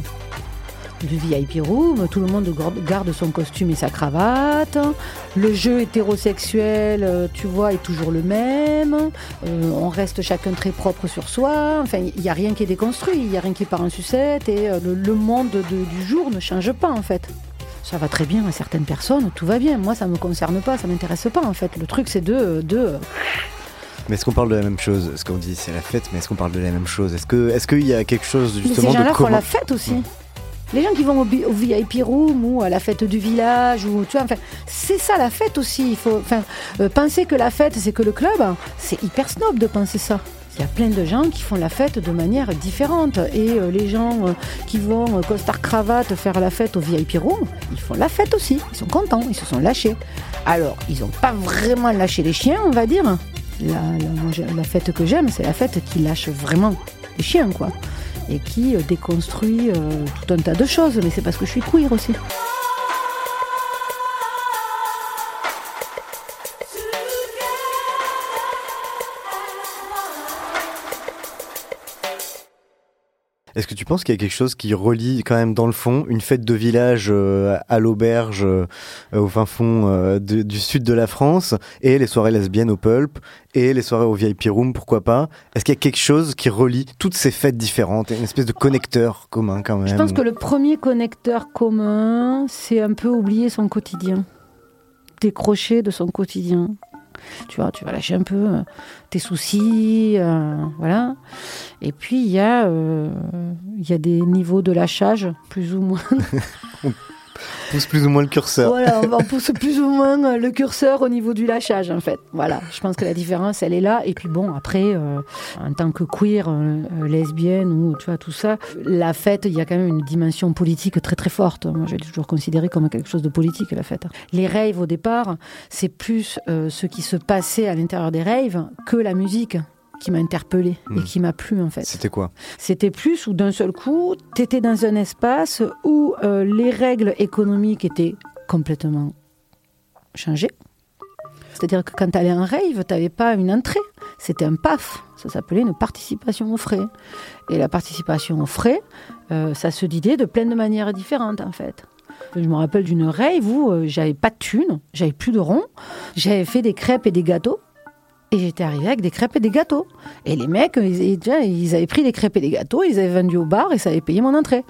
Du VIP room, tout le monde garde son costume et sa cravate. Le jeu hétérosexuel, euh, tu vois, est toujours le même. Euh, on reste chacun très propre sur soi. Enfin, il n'y a rien qui est déconstruit, il n'y a rien qui part en sucette. Et euh, le, le monde de- du jour ne change pas, en fait. Ça va très bien à certaines personnes, tout va bien. Moi, ça me concerne pas, ça m'intéresse pas, en fait. Le truc, c'est de, de Mais est-ce qu'on parle de la même chose? Ce qu'on dit, c'est la fête, mais est-ce qu'on parle de la même chose? Est-ce qu'il y a quelque chose Mais ces justement gens-là font la fête aussi. Les gens qui vont au, VIP room ou à la fête du village, ou tu vois, enfin, c'est ça la fête aussi. Il euh, penser que la fête c'est que le club, c'est hyper snob de penser ça. Il y a plein de gens qui font la fête de manière différente. Et euh, les gens euh, qui vont euh, costard cravate faire la fête au VIP room, ils font la fête aussi. Ils sont contents, ils se sont lâchés. Alors, ils n'ont pas vraiment lâché les chiens, on va dire. La, la fête que j'aime, c'est la fête qui lâche vraiment les chiens, quoi et qui euh, déconstruit euh, tout un tas de choses, mais c'est parce que je suis queer aussi. Est-ce que tu penses qu'il y a quelque chose qui relie quand même dans le fond une fête de village euh, à l'auberge euh, au fin fond euh, de- du sud de la France et les soirées lesbiennes au pulp et les soirées au VIP room, pourquoi pas? Est-ce qu'il y a quelque chose qui relie toutes ces fêtes différentes, une espèce de connecteur commun quand même. Je pense que le premier connecteur commun, c'est un peu oublier son quotidien, décrocher de son quotidien. Tu vas lâcher un peu euh, tes soucis, euh, voilà. Et puis euh, il y a des niveaux de lâchage plus ou moins pousse plus ou moins le curseur. Voilà, on pousse plus ou moins euh, le curseur au niveau du lâchage, en fait. Voilà, je pense que la différence, elle est là. Et puis bon, après, euh, en tant que queer, euh, euh, lesbienne ou tu vois tout ça, la fête, il y a quand même une dimension politique très très forte. Moi, j'ai toujours considéré comme quelque chose de politique la fête. Les raves au départ, c'est plus euh, ce qui se passait à l'intérieur des raves que la musique. Qui m'a interpellée et Hmm. qui m'a plu en fait. C'était quoi? C'était plus où d'un seul coup, tu étais dans un espace où euh, les règles économiques étaient complètement changées. C'est-à-dire que quand tu allais en rave, tu n'avais pas une entrée, c'était un PAF. Ça s'appelait une participation aux frais. Et la participation aux frais, euh, ça se disait de plein de manières différentes en fait. Je me rappelle d'une rave où euh, j'avais pas de thunes, j'avais plus de ronds, j'avais fait des crêpes et des gâteaux. Et j'étais arrivée avec des crêpes et des gâteaux. Et les mecs, ils, avaient pris des crêpes et des gâteaux, ils avaient vendu au bar et ça avait payé mon entrée.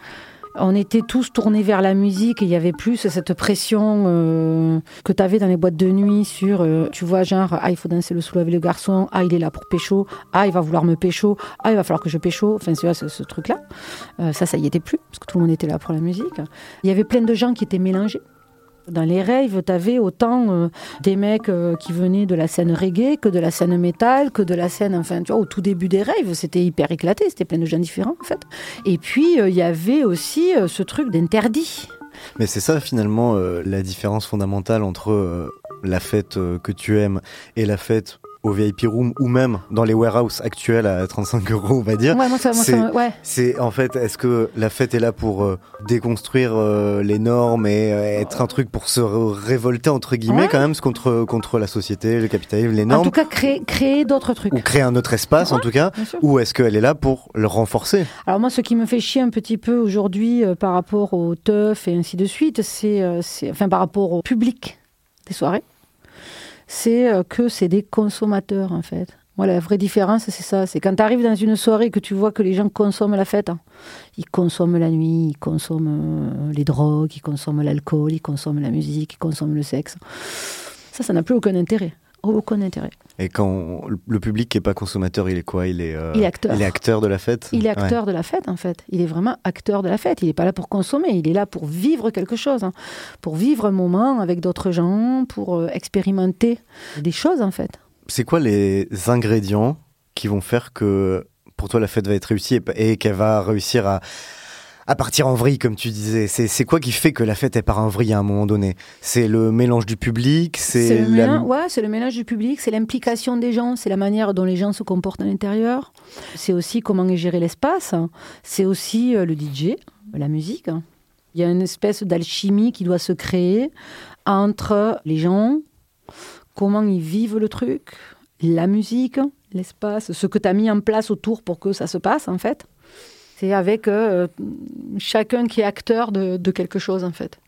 On était tous tournés vers la musique et il y avait plus cette pression euh, que tu avais dans les boîtes de nuit sur, euh, tu vois, genre, ah, il faut danser le soulève le garçon, ah, il est là pour pécho, ah, il va vouloir me pécho, ah, il va falloir que je pécho. Enfin, vois, ce, ce truc-là. Euh, ça, ça y était plus, parce que tout le monde était là pour la musique. Il y avait plein de gens qui étaient mélangés. Dans les raves, tu avais autant euh, des mecs euh, qui venaient de la scène reggae que de la scène métal, que de la scène, enfin, tu vois, au tout début des raves, c'était hyper éclaté, c'était plein de gens différents, en fait. Et puis, euh, il y avait aussi ce truc d'interdit. Mais c'est ça finalement la différence fondamentale entre la fête que tu aimes et la fête au VIP room ou même dans les warehouses actuels à 35 euros, on va dire. Ouais, moi, ça, moi, ça C'est- ouais. C'est en fait, est-ce que la fête est là pour euh, déconstruire euh, les normes et euh, être un truc pour se révolter entre guillemets Ouais. quand même contre contre la société, le capitalisme, les En normes, tout cas, créer, créer d'autres trucs. ou créer un autre espace en tout cas, ou est-ce qu'elle est là pour le renforcer? Alors moi, ce qui me fait chier un petit peu aujourd'hui par rapport au teuf et ainsi de suite, c'est, c'est- enfin par rapport au public des soirées, c'est euh, que c'est des consommateurs en fait. Moi, la vraie différence, c'est ça. C'est quand tu arrives dans une soirée et que tu vois que les gens consomment la fête. hein. Ils consomment la nuit, ils consomment euh, les drogues, ils consomment l'alcool, ils consomment la musique, ils consomment le sexe. Ça, ça n'a plus aucun intérêt. Aucun intérêt. Et quand on- le public qui est pas consommateur, il est quoi? Il est euh, Il est acteur. Il est acteur de la fête? Il est Ouais. acteur de la fête, en fait. Il est vraiment acteur de la fête. Il n'est pas là pour consommer, il est là pour vivre quelque chose, hein. pour vivre un moment avec d'autres gens, pour euh, expérimenter des choses, en fait. C'est quoi les ingrédients qui vont faire que pour toi la fête va être réussie et, et qu'elle va réussir à, à partir en vrille, comme tu disais C'est quoi qui fait que la fête elle part en vrille à un moment donné? C'est le mélange du public C'est le, la- mélange, ouais, c'est le mélange du public, c'est l'implication des gens, c'est la manière dont les gens se comportent à l'intérieur. C'est aussi comment est géré l'espace. C'est aussi euh, le DJ, la musique. Il y a une espèce d'alchimie qui doit se créer entre les gens, comment ils vivent le truc, la musique, l'espace, ce que tu as mis en place autour pour que ça se passe, en fait. C'est avec euh, chacun qui est acteur de, de quelque chose, en fait.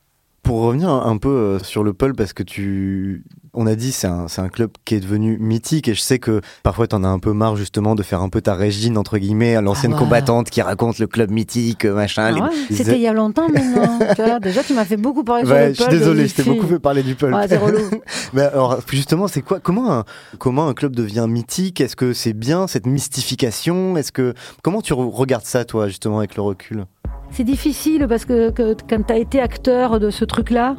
Pour revenir un peu euh, sur le Pulp, parce que tu, on a dit c'est un, c'est un club qui est devenu mythique et je sais que parfois t'en as un peu marre justement de faire un peu ta Régine entre guillemets, l'ancienne Ah ouais. combattante qui raconte le club mythique, machin. Ah ouais, les- C'était il y a longtemps maintenant. Tu vois, déjà, tu m'as fait beaucoup parler Ouais, le je suis Pulp, désolé, je t'ai beaucoup fait parler du Pulp. Ouais, c'est relou. Mais alors, justement, c'est quoi Comment un, comment un club devient mythique? Est-ce que c'est bien cette mystification? Est-ce que comment tu re- regardes ça, toi, justement, avec le recul? C'est difficile parce que, que- quand tu as été acteur de ce truc-là,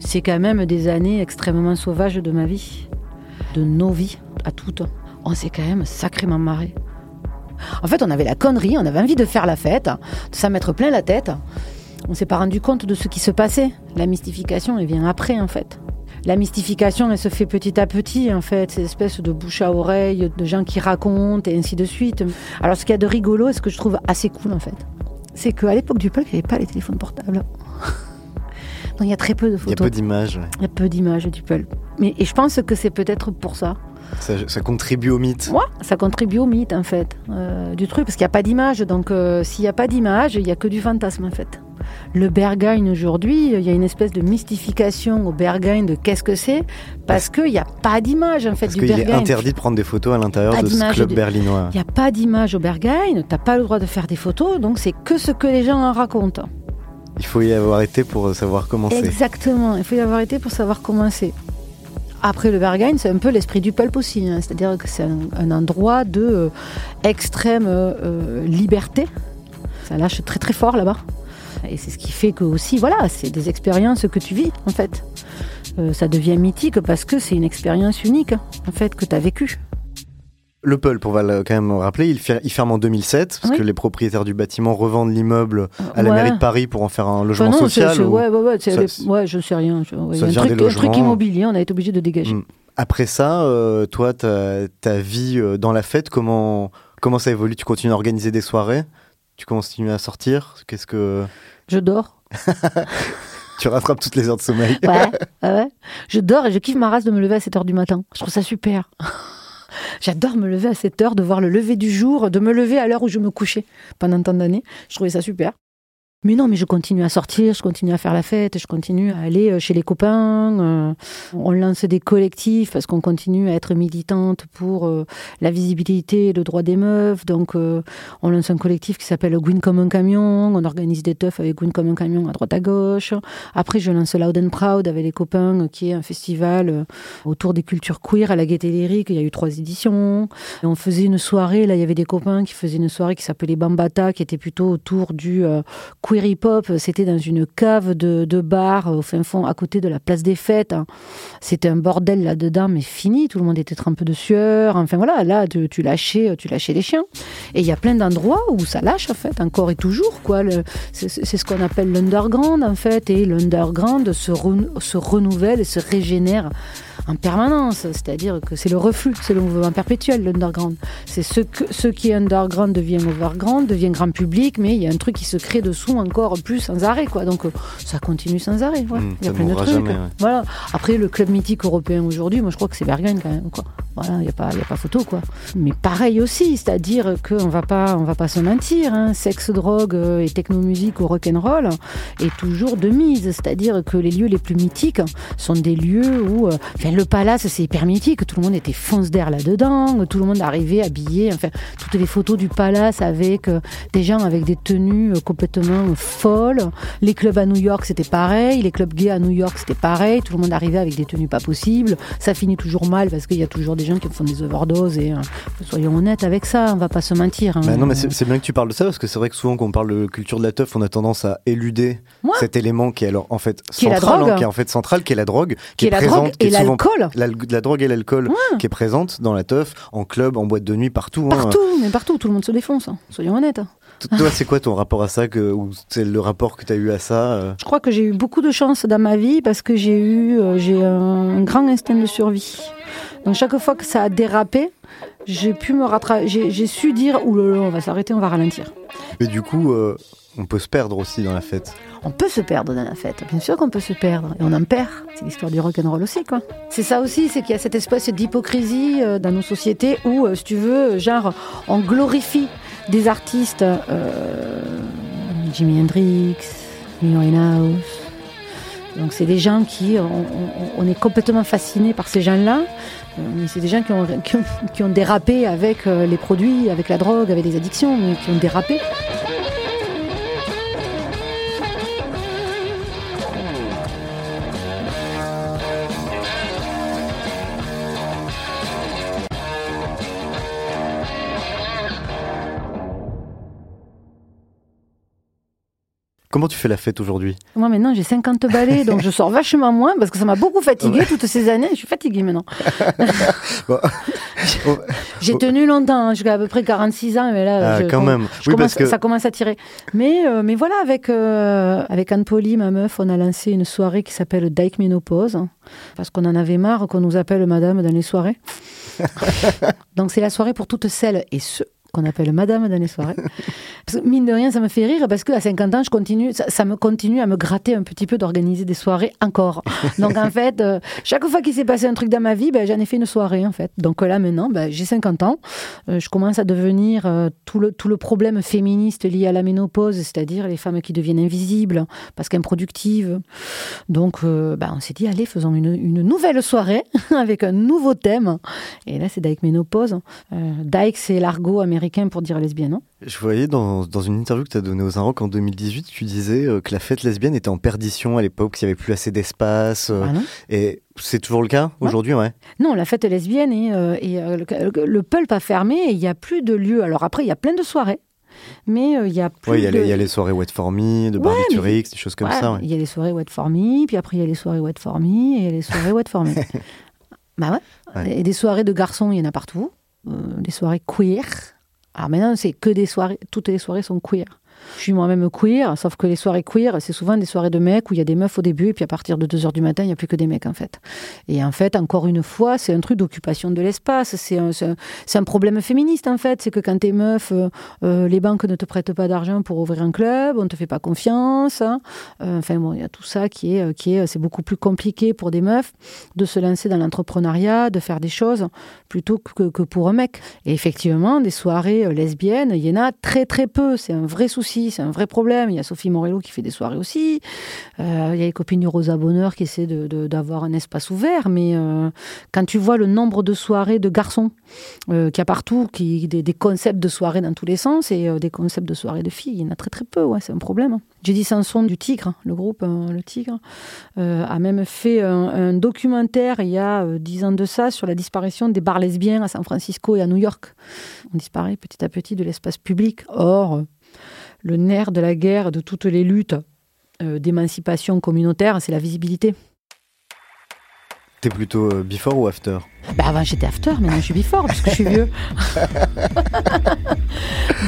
c'est quand même des années extrêmement sauvages de ma vie, de nos vies, à toutes. On s'est quand même sacrément marré. En fait, on avait la connerie, on avait envie de faire la fête, de s'en mettre plein la tête. On s'est pas rendu compte de ce qui se passait. La mystification, elle vient après, en fait. La mystification, elle se fait petit à petit, en fait. C'est une espèce de bouche à oreille, de gens qui racontent et ainsi de suite. Alors, ce qu'il y a de rigolo et ce que je trouve assez cool, en fait, c'est qu'à l'époque du pulp, il n'y avait pas les téléphones portables. Il y a très peu de Il y a photos. peu d'images. ouais. Il y a peu d'images du pulp. Mais, et je pense que c'est peut-être pour ça. Ça, ça contribue au mythe. Moi, ça contribue au mythe, en fait, euh, du truc, parce qu'il n'y a pas d'image. Donc, euh, s'il n'y a pas d'image, il n'y a que du fantasme, en fait. Le Berghain, aujourd'hui, il y a une espèce de mystification au Berghain de qu'est-ce que c'est, parce qu'il n'y a pas d'image, en fait, Parce du qu'il est Berghain. interdit de prendre des photos à l'intérieur de ce club de- berlinois. Il n'y a pas d'image au Berghain, t'as pas le droit de faire des photos, donc c'est que ce que les gens en racontent. Il faut y avoir été pour savoir comment c'est. Exactement, il faut y avoir été pour savoir comment c'est. Après le Berghain, c'est un peu l'esprit du pulp aussi, hein. c'est-à-dire que c'est un, endroit de euh, extrême euh, euh, liberté. Ça lâche très très fort là-bas. Et c'est ce qui fait que aussi, voilà, c'est des expériences que tu vis en fait. Ça devient mythique parce que c'est une expérience unique en fait que tu as vécue. Le Pulp, on va quand même rappeler, il, fer- il ferme en 2007 parce Oui. que les propriétaires du bâtiment revendent l'immeuble à la Ouais. mairie de Paris pour en faire un logement Enfin, non, social. ou- ouais, ouais, Ça, les- c'est- ouais, je sais rien. je- ouais, il y Ça a un truc, un immobilier, on a été obligé de dégager. Mm. Après ça, euh, toi, ta, vie euh, dans la fête, comment, comment ça évolue? Tu continues à organiser des soirées? Tu continues à sortir? Qu'est-ce que Je dors. tu rattrapes toutes les heures de sommeil Ouais, ouais, ouais. Je dors et je kiffe ma race de me lever à 7 heures du matin. Je trouve ça super. J'adore me lever à 7 heures, de voir le lever du jour, de me lever à l'heure où je me couchais pendant tant d'années. Je trouvais ça super. Mais non, mais je continue à sortir, je continue à faire la fête, je continue à aller euh, chez les copains. euh, on lance des collectifs parce qu'on continue à être militante pour euh, la visibilité et le droit des meufs. Donc, on lance un collectif qui s'appelle Gwyn comme un camion. On organise des teufs avec Gwyn comme un camion à droite à gauche. Après, je lance Loud and Proud avec les copains, qui est un festival autour des cultures queer à la Gaîté Lyrique. Il y a eu trois éditions. Et on faisait une soirée, là, il y avait des copains qui faisaient une soirée qui s'appelait Bambata, qui était plutôt autour du queer hip-hop. C'était dans une cave de, bar euh, au fin fond, à côté de la place des fêtes. hein. C'était un bordel là-dedans, mais fini. Tout le monde était trempé de sueur. Enfin voilà, là, tu, tu lâchais, tu lâchais les chiens. Et il y a plein d'endroits où ça lâche, en fait, encore et toujours. quoi. C'est ce qu'on appelle l'underground, en fait. Et l'underground se, se renouvelle et se régénère en permanence. C'est-à-dire que c'est le reflux, c'est le mouvement perpétuel, l'underground. C'est ce, que, ce qui est underground devient overground, devient grand public, mais il y a un truc qui se crée dessous encore plus sans arrêt. quoi. Donc euh, ça continue sans arrêt. ouais. Mm, il y a plein de trucs. jamais, ouais. Voilà. Après, le club mythique européen aujourd'hui, moi je crois que c'est Berghain quand même. Quoi. Voilà, il n'y a, pas- y a pas photo. quoi. Mais pareil aussi, c'est-à-dire qu'on ne va pas se mentir. Hein. Sexe, drogue euh, et technomusique ou rock'n'roll est toujours de mise. C'est-à-dire que les lieux les plus mythiques sont des lieux où. euh, enfin, le palace, c'est hyper mythique. Tout le monde était fonce d'air là-dedans. Tout le monde arrivait habillé. Enfin, toutes les photos du palace avec euh, des gens avec des tenues euh, complètement folles. Les clubs à New York, c'était pareil. Les clubs gays à New York, c'était pareil. Tout le monde arrivait avec des tenues pas possibles. Ça finit toujours mal parce qu'il y a toujours des gens qui font des overdoses. Et euh, soyons honnêtes avec ça, on va pas se mentir. hein. Bah non, mais c'est bien que tu parles de ça parce que c'est vrai que souvent quand on parle de culture de la teuf, on a tendance à éluder cet élément qui est alors en fait Qui est la central, drogue. hein, qui est en fait central, qui est la drogue, Qui est la présente, drogue qui et est souvent- l'alcool. la, la drogue et l'alcool Ouais. qui est présente dans la teuf, en club, en boîte de nuit, partout. hein. Partout, mais partout, tout le monde se défonce. hein. Soyons honnêtes. Toi, c'est quoi ton rapport à ça que, ou c'est le rapport que tu as eu à ça euh? Je crois que j'ai eu beaucoup de chance dans ma vie parce que j'ai eu euh, j'ai un grand instinct de survie. Donc chaque fois que ça a dérapé, j'ai pu me rattraper, j'ai su dire là, on va s'arrêter, on va ralentir. Mais du coup, euh, on peut se perdre aussi dans la fête. On peut se perdre dans la fête, bien sûr qu'on peut se perdre, et on en perd. C'est l'histoire du rock'n'roll aussi, quoi. C'est ça aussi, c'est qu'il y a cette espèce d'hypocrisie euh, dans nos sociétés où, euh, si tu veux, genre, on glorifie des artistes, euh, Jimi Hendrix, Amy Winehouse. Donc c'est des gens qui, on, on- est complètement fasciné par ces gens-là, euh, mais c'est des gens qui ont, qui ont, dérapé avec euh, les produits, avec la drogue, avec les addictions, mais qui ont dérapé. Comment tu fais la fête aujourd'hui? Moi maintenant j'ai 50 balais, donc je sors vachement moins parce que ça m'a beaucoup fatigué toutes ces années. Je suis fatiguée maintenant. Bon, J'ai tenu longtemps, hein, jusqu'à à peu près 46 ans, mais là Ah, je- quand même. je Oui, commence- parce que- ça commence à tirer. Mais, euh, mais voilà, avec, euh, avec Anne Poli, ma meuf, on a lancé une soirée qui s'appelle Dyke Ménopause, hein, parce qu'on en avait marre qu'on nous appelle madame dans les soirées. donc c'est la soirée pour toutes celles et ceux qu'on appelle madame dans les soirées. Parce que, mine de rien, ça me fait rire parce qu'à 50 ans, je continue, ça, ça me continue à me gratter un petit peu d'organiser des soirées encore. Donc en fait, euh, chaque fois qu'il s'est passé un truc dans ma vie, ben, j'en ai fait une soirée en fait. Donc là maintenant, ben, j'ai 50 ans, euh, je commence à devenir euh, tout, le, tout le problème féministe lié à la ménopause, c'est-à-dire les femmes qui deviennent invisibles parce qu'improductives. Donc ben, on s'est dit, allez, faisons une, une nouvelle soirée avec un nouveau thème. Et là, c'est Dyke Ménopause. Dyke, c'est l'argot américain pour dire lesbienne. hein. je voyais dans, dans une interview que tu as donnée aux Inrocks en 2018, tu disais euh, que la fête lesbienne était en perdition à l'époque, qu'il n'y avait plus assez d'espace. euh, Ah non et c'est toujours le cas aujourd'hui, ouais. Non, la fête lesbienne et, euh, et, euh, le, le pulp a fermé et il n'y a plus de lieu. Alors après, il y a plein de soirées, mais euh, il y a plus Ouais, il y, a de... les- il y a les soirées Wet for Me, de Ouais, Barbiturix, des choses comme Ouais, ça. ouais. Il y a les soirées Wet for Me, puis après il y a les soirées Wet for Me et il y a les soirées Wet for Me. bah ouais. Ouais. Et des soirées de garçons, il y en a partout. euh, des soirées queer. Alors maintenant, c'est que des soirées, toutes les soirées sont queer. Je suis moi-même queer, sauf que les soirées queer, c'est souvent des soirées de mecs où il y a des meufs au début, et puis à partir de 2h du matin, il n'y a plus que des mecs, en fait. Et en fait, encore une fois, c'est un truc d'occupation de l'espace. C'est un, problème féministe, en fait. C'est que quand t'es meuf, euh, euh, les banques ne te prêtent pas d'argent pour ouvrir un club, on ne te fait pas confiance. hein. Euh, enfin bon, il y a tout ça qui est, qui est, c'est beaucoup plus compliqué pour des meufs de se lancer dans l'entrepreneuriat, de faire des choses plutôt que, que pour un mec. Et effectivement, des soirées lesbiennes, il y en a très très peu. C'est un vrai souci, c'est un vrai problème. Il y a Sophie Morello qui fait des soirées aussi. Euh, il y a les copines du Rosa Bonheur qui essaient d'avoir un espace ouvert. Mais euh, quand tu vois le nombre de soirées de garçons euh, qu'il y a partout, qui, des, concepts de soirées dans tous les sens et euh, des concepts de soirées de filles, il y en a très très peu. Ouais, c'est un problème. hein. Dit Sanson du Tigre, le groupe euh, Le Tigre, a même fait un, un documentaire il y a dix ans de ça sur la disparition des bars lesbiens à San Francisco et à New York. On disparaît petit à petit de l'espace public. Or, le nerf de la guerre, de toutes les luttes euh, d'émancipation communautaire, c'est la visibilité. T'es plutôt euh, before ou after? Bah avant j'étais after, maintenant je suis before parce que je suis vieux.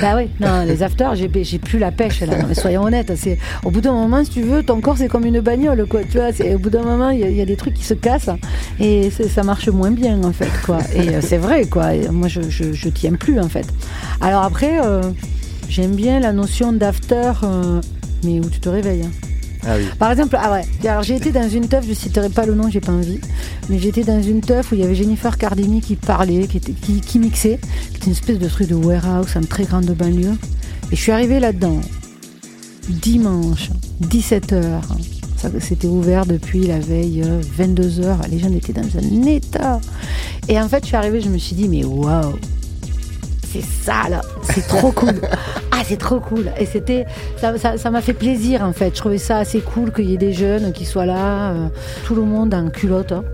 bah oui, non, les after, j'ai, plus la pêche là. Non, mais soyons honnêtes, c'est au bout d'un moment, si tu veux, ton corps c'est comme une bagnole, quoi. Tu vois, au bout d'un moment, il y, a- il y a des trucs qui se cassent et ça marche moins bien en fait, quoi. Et euh, c'est vrai, quoi. Et moi, je, je, je tiens plus en fait. Alors après, euh, j'aime bien la notion d'after, euh, mais où tu te réveilles. hein. Ah oui. Par exemple, ah ouais, alors j'ai été dans une teuf, je citerai pas le nom, j'ai pas envie, mais j'étais dans une teuf où il y avait Jennifer Cardini qui parlait, qui, était, qui, qui mixait, qui était une espèce de truc de warehouse en très grande banlieue. Et je suis arrivée là-dedans, dimanche, 17h. Ça, C'était ouvert depuis la veille, 22h. Les gens étaient dans un état. Et en fait, je suis arrivée, je me suis dit, mais waouh, c'est ça là, c'est trop cool. Ah, c'est trop cool. Et c'était, ça, m'a fait plaisir en fait. Je trouvais ça assez cool qu'il y ait des jeunes qui soient là, euh, tout le monde en culotte. hein.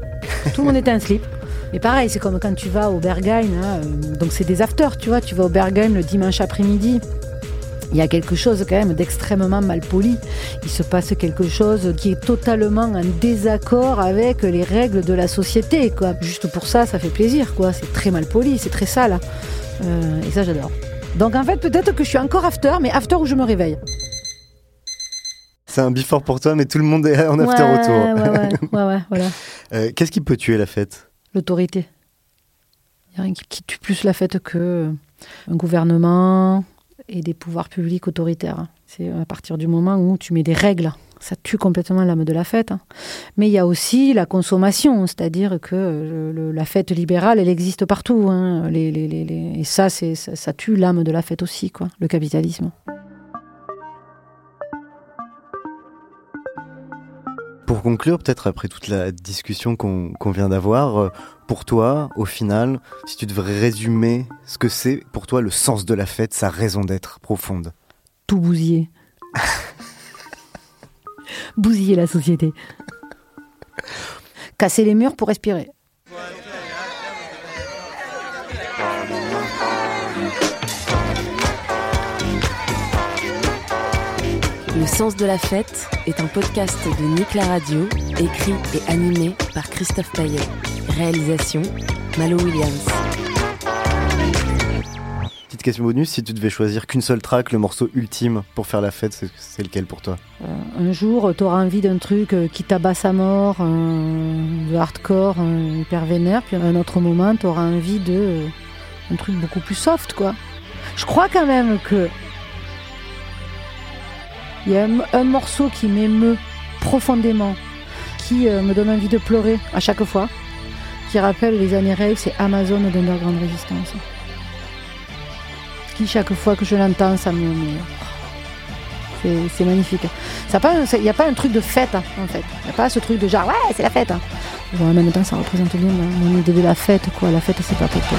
Tout le monde était en slip. Mais pareil, c'est comme quand tu vas au Berghain, hein, euh, donc c'est des afters, tu vois, tu vas au Berghain le dimanche après-midi. Il y a quelque chose quand même d'extrêmement mal poli. Il se passe quelque chose qui est totalement en désaccord avec les règles de la société. Quoi. Juste pour ça, ça fait plaisir. quoi. C'est très mal poli, c'est très sale. Euh, et ça, j'adore. Donc en fait, peut-être que je suis encore after, mais after où je me réveille. C'est un before pour toi, mais tout le monde est en after ouais, autour. Ouais, ouais, ouais, ouais, voilà. Euh, Qu'est-ce qui peut tuer la fête? L'autorité. Il n'y a rien qui, tue plus la fête que un gouvernement et des pouvoirs publics autoritaires. C'est à partir du moment où tu mets des règles. Ça tue complètement l'âme de la fête. hein. Mais il y a aussi la consommation, c'est-à-dire que euh, le- la fête libérale, elle existe partout. hein. Les- les- les- les- Et ça, c'est- ça, ça tue l'âme de la fête aussi, quoi, le capitalisme. Pour conclure, peut-être après toute la discussion qu'on qu'on vient d'avoir, euh, pour toi, au final, si tu devrais résumer ce que c'est pour toi le sens de la fête, sa raison d'être profonde? Tout bousiller. bousiller la société. Casser les murs pour respirer. Le sens de la fête est un podcast de Nick la Radio, écrit et animé par Christophe Paillet. Réalisation, Malo Williams. Question bonus, si tu devais choisir qu'une seule track, le morceau ultime pour faire la fête, c'est- lequel pour toi? Un jour, tu auras envie d'un truc euh, qui tabasse à mort, euh, de hardcore, euh, hyper vénère, puis à un autre moment, tu auras envie de euh, un truc beaucoup plus soft, quoi. Je crois quand même que il y a un, un morceau qui m'émeut profondément, qui euh, me donne envie de pleurer à chaque fois, qui rappelle les années rave, c'est Amazon d'Underground Resistance. Chaque fois que je l'entends, ça me... c'est- magnifique. Il n'y a pas un truc de fête, hein, en fait. Il n'y a pas ce truc de genre, ouais, c'est la fête. hein. En même temps, ça représente bien mon, idée de la fête, quoi. La fête, c'est pas popote.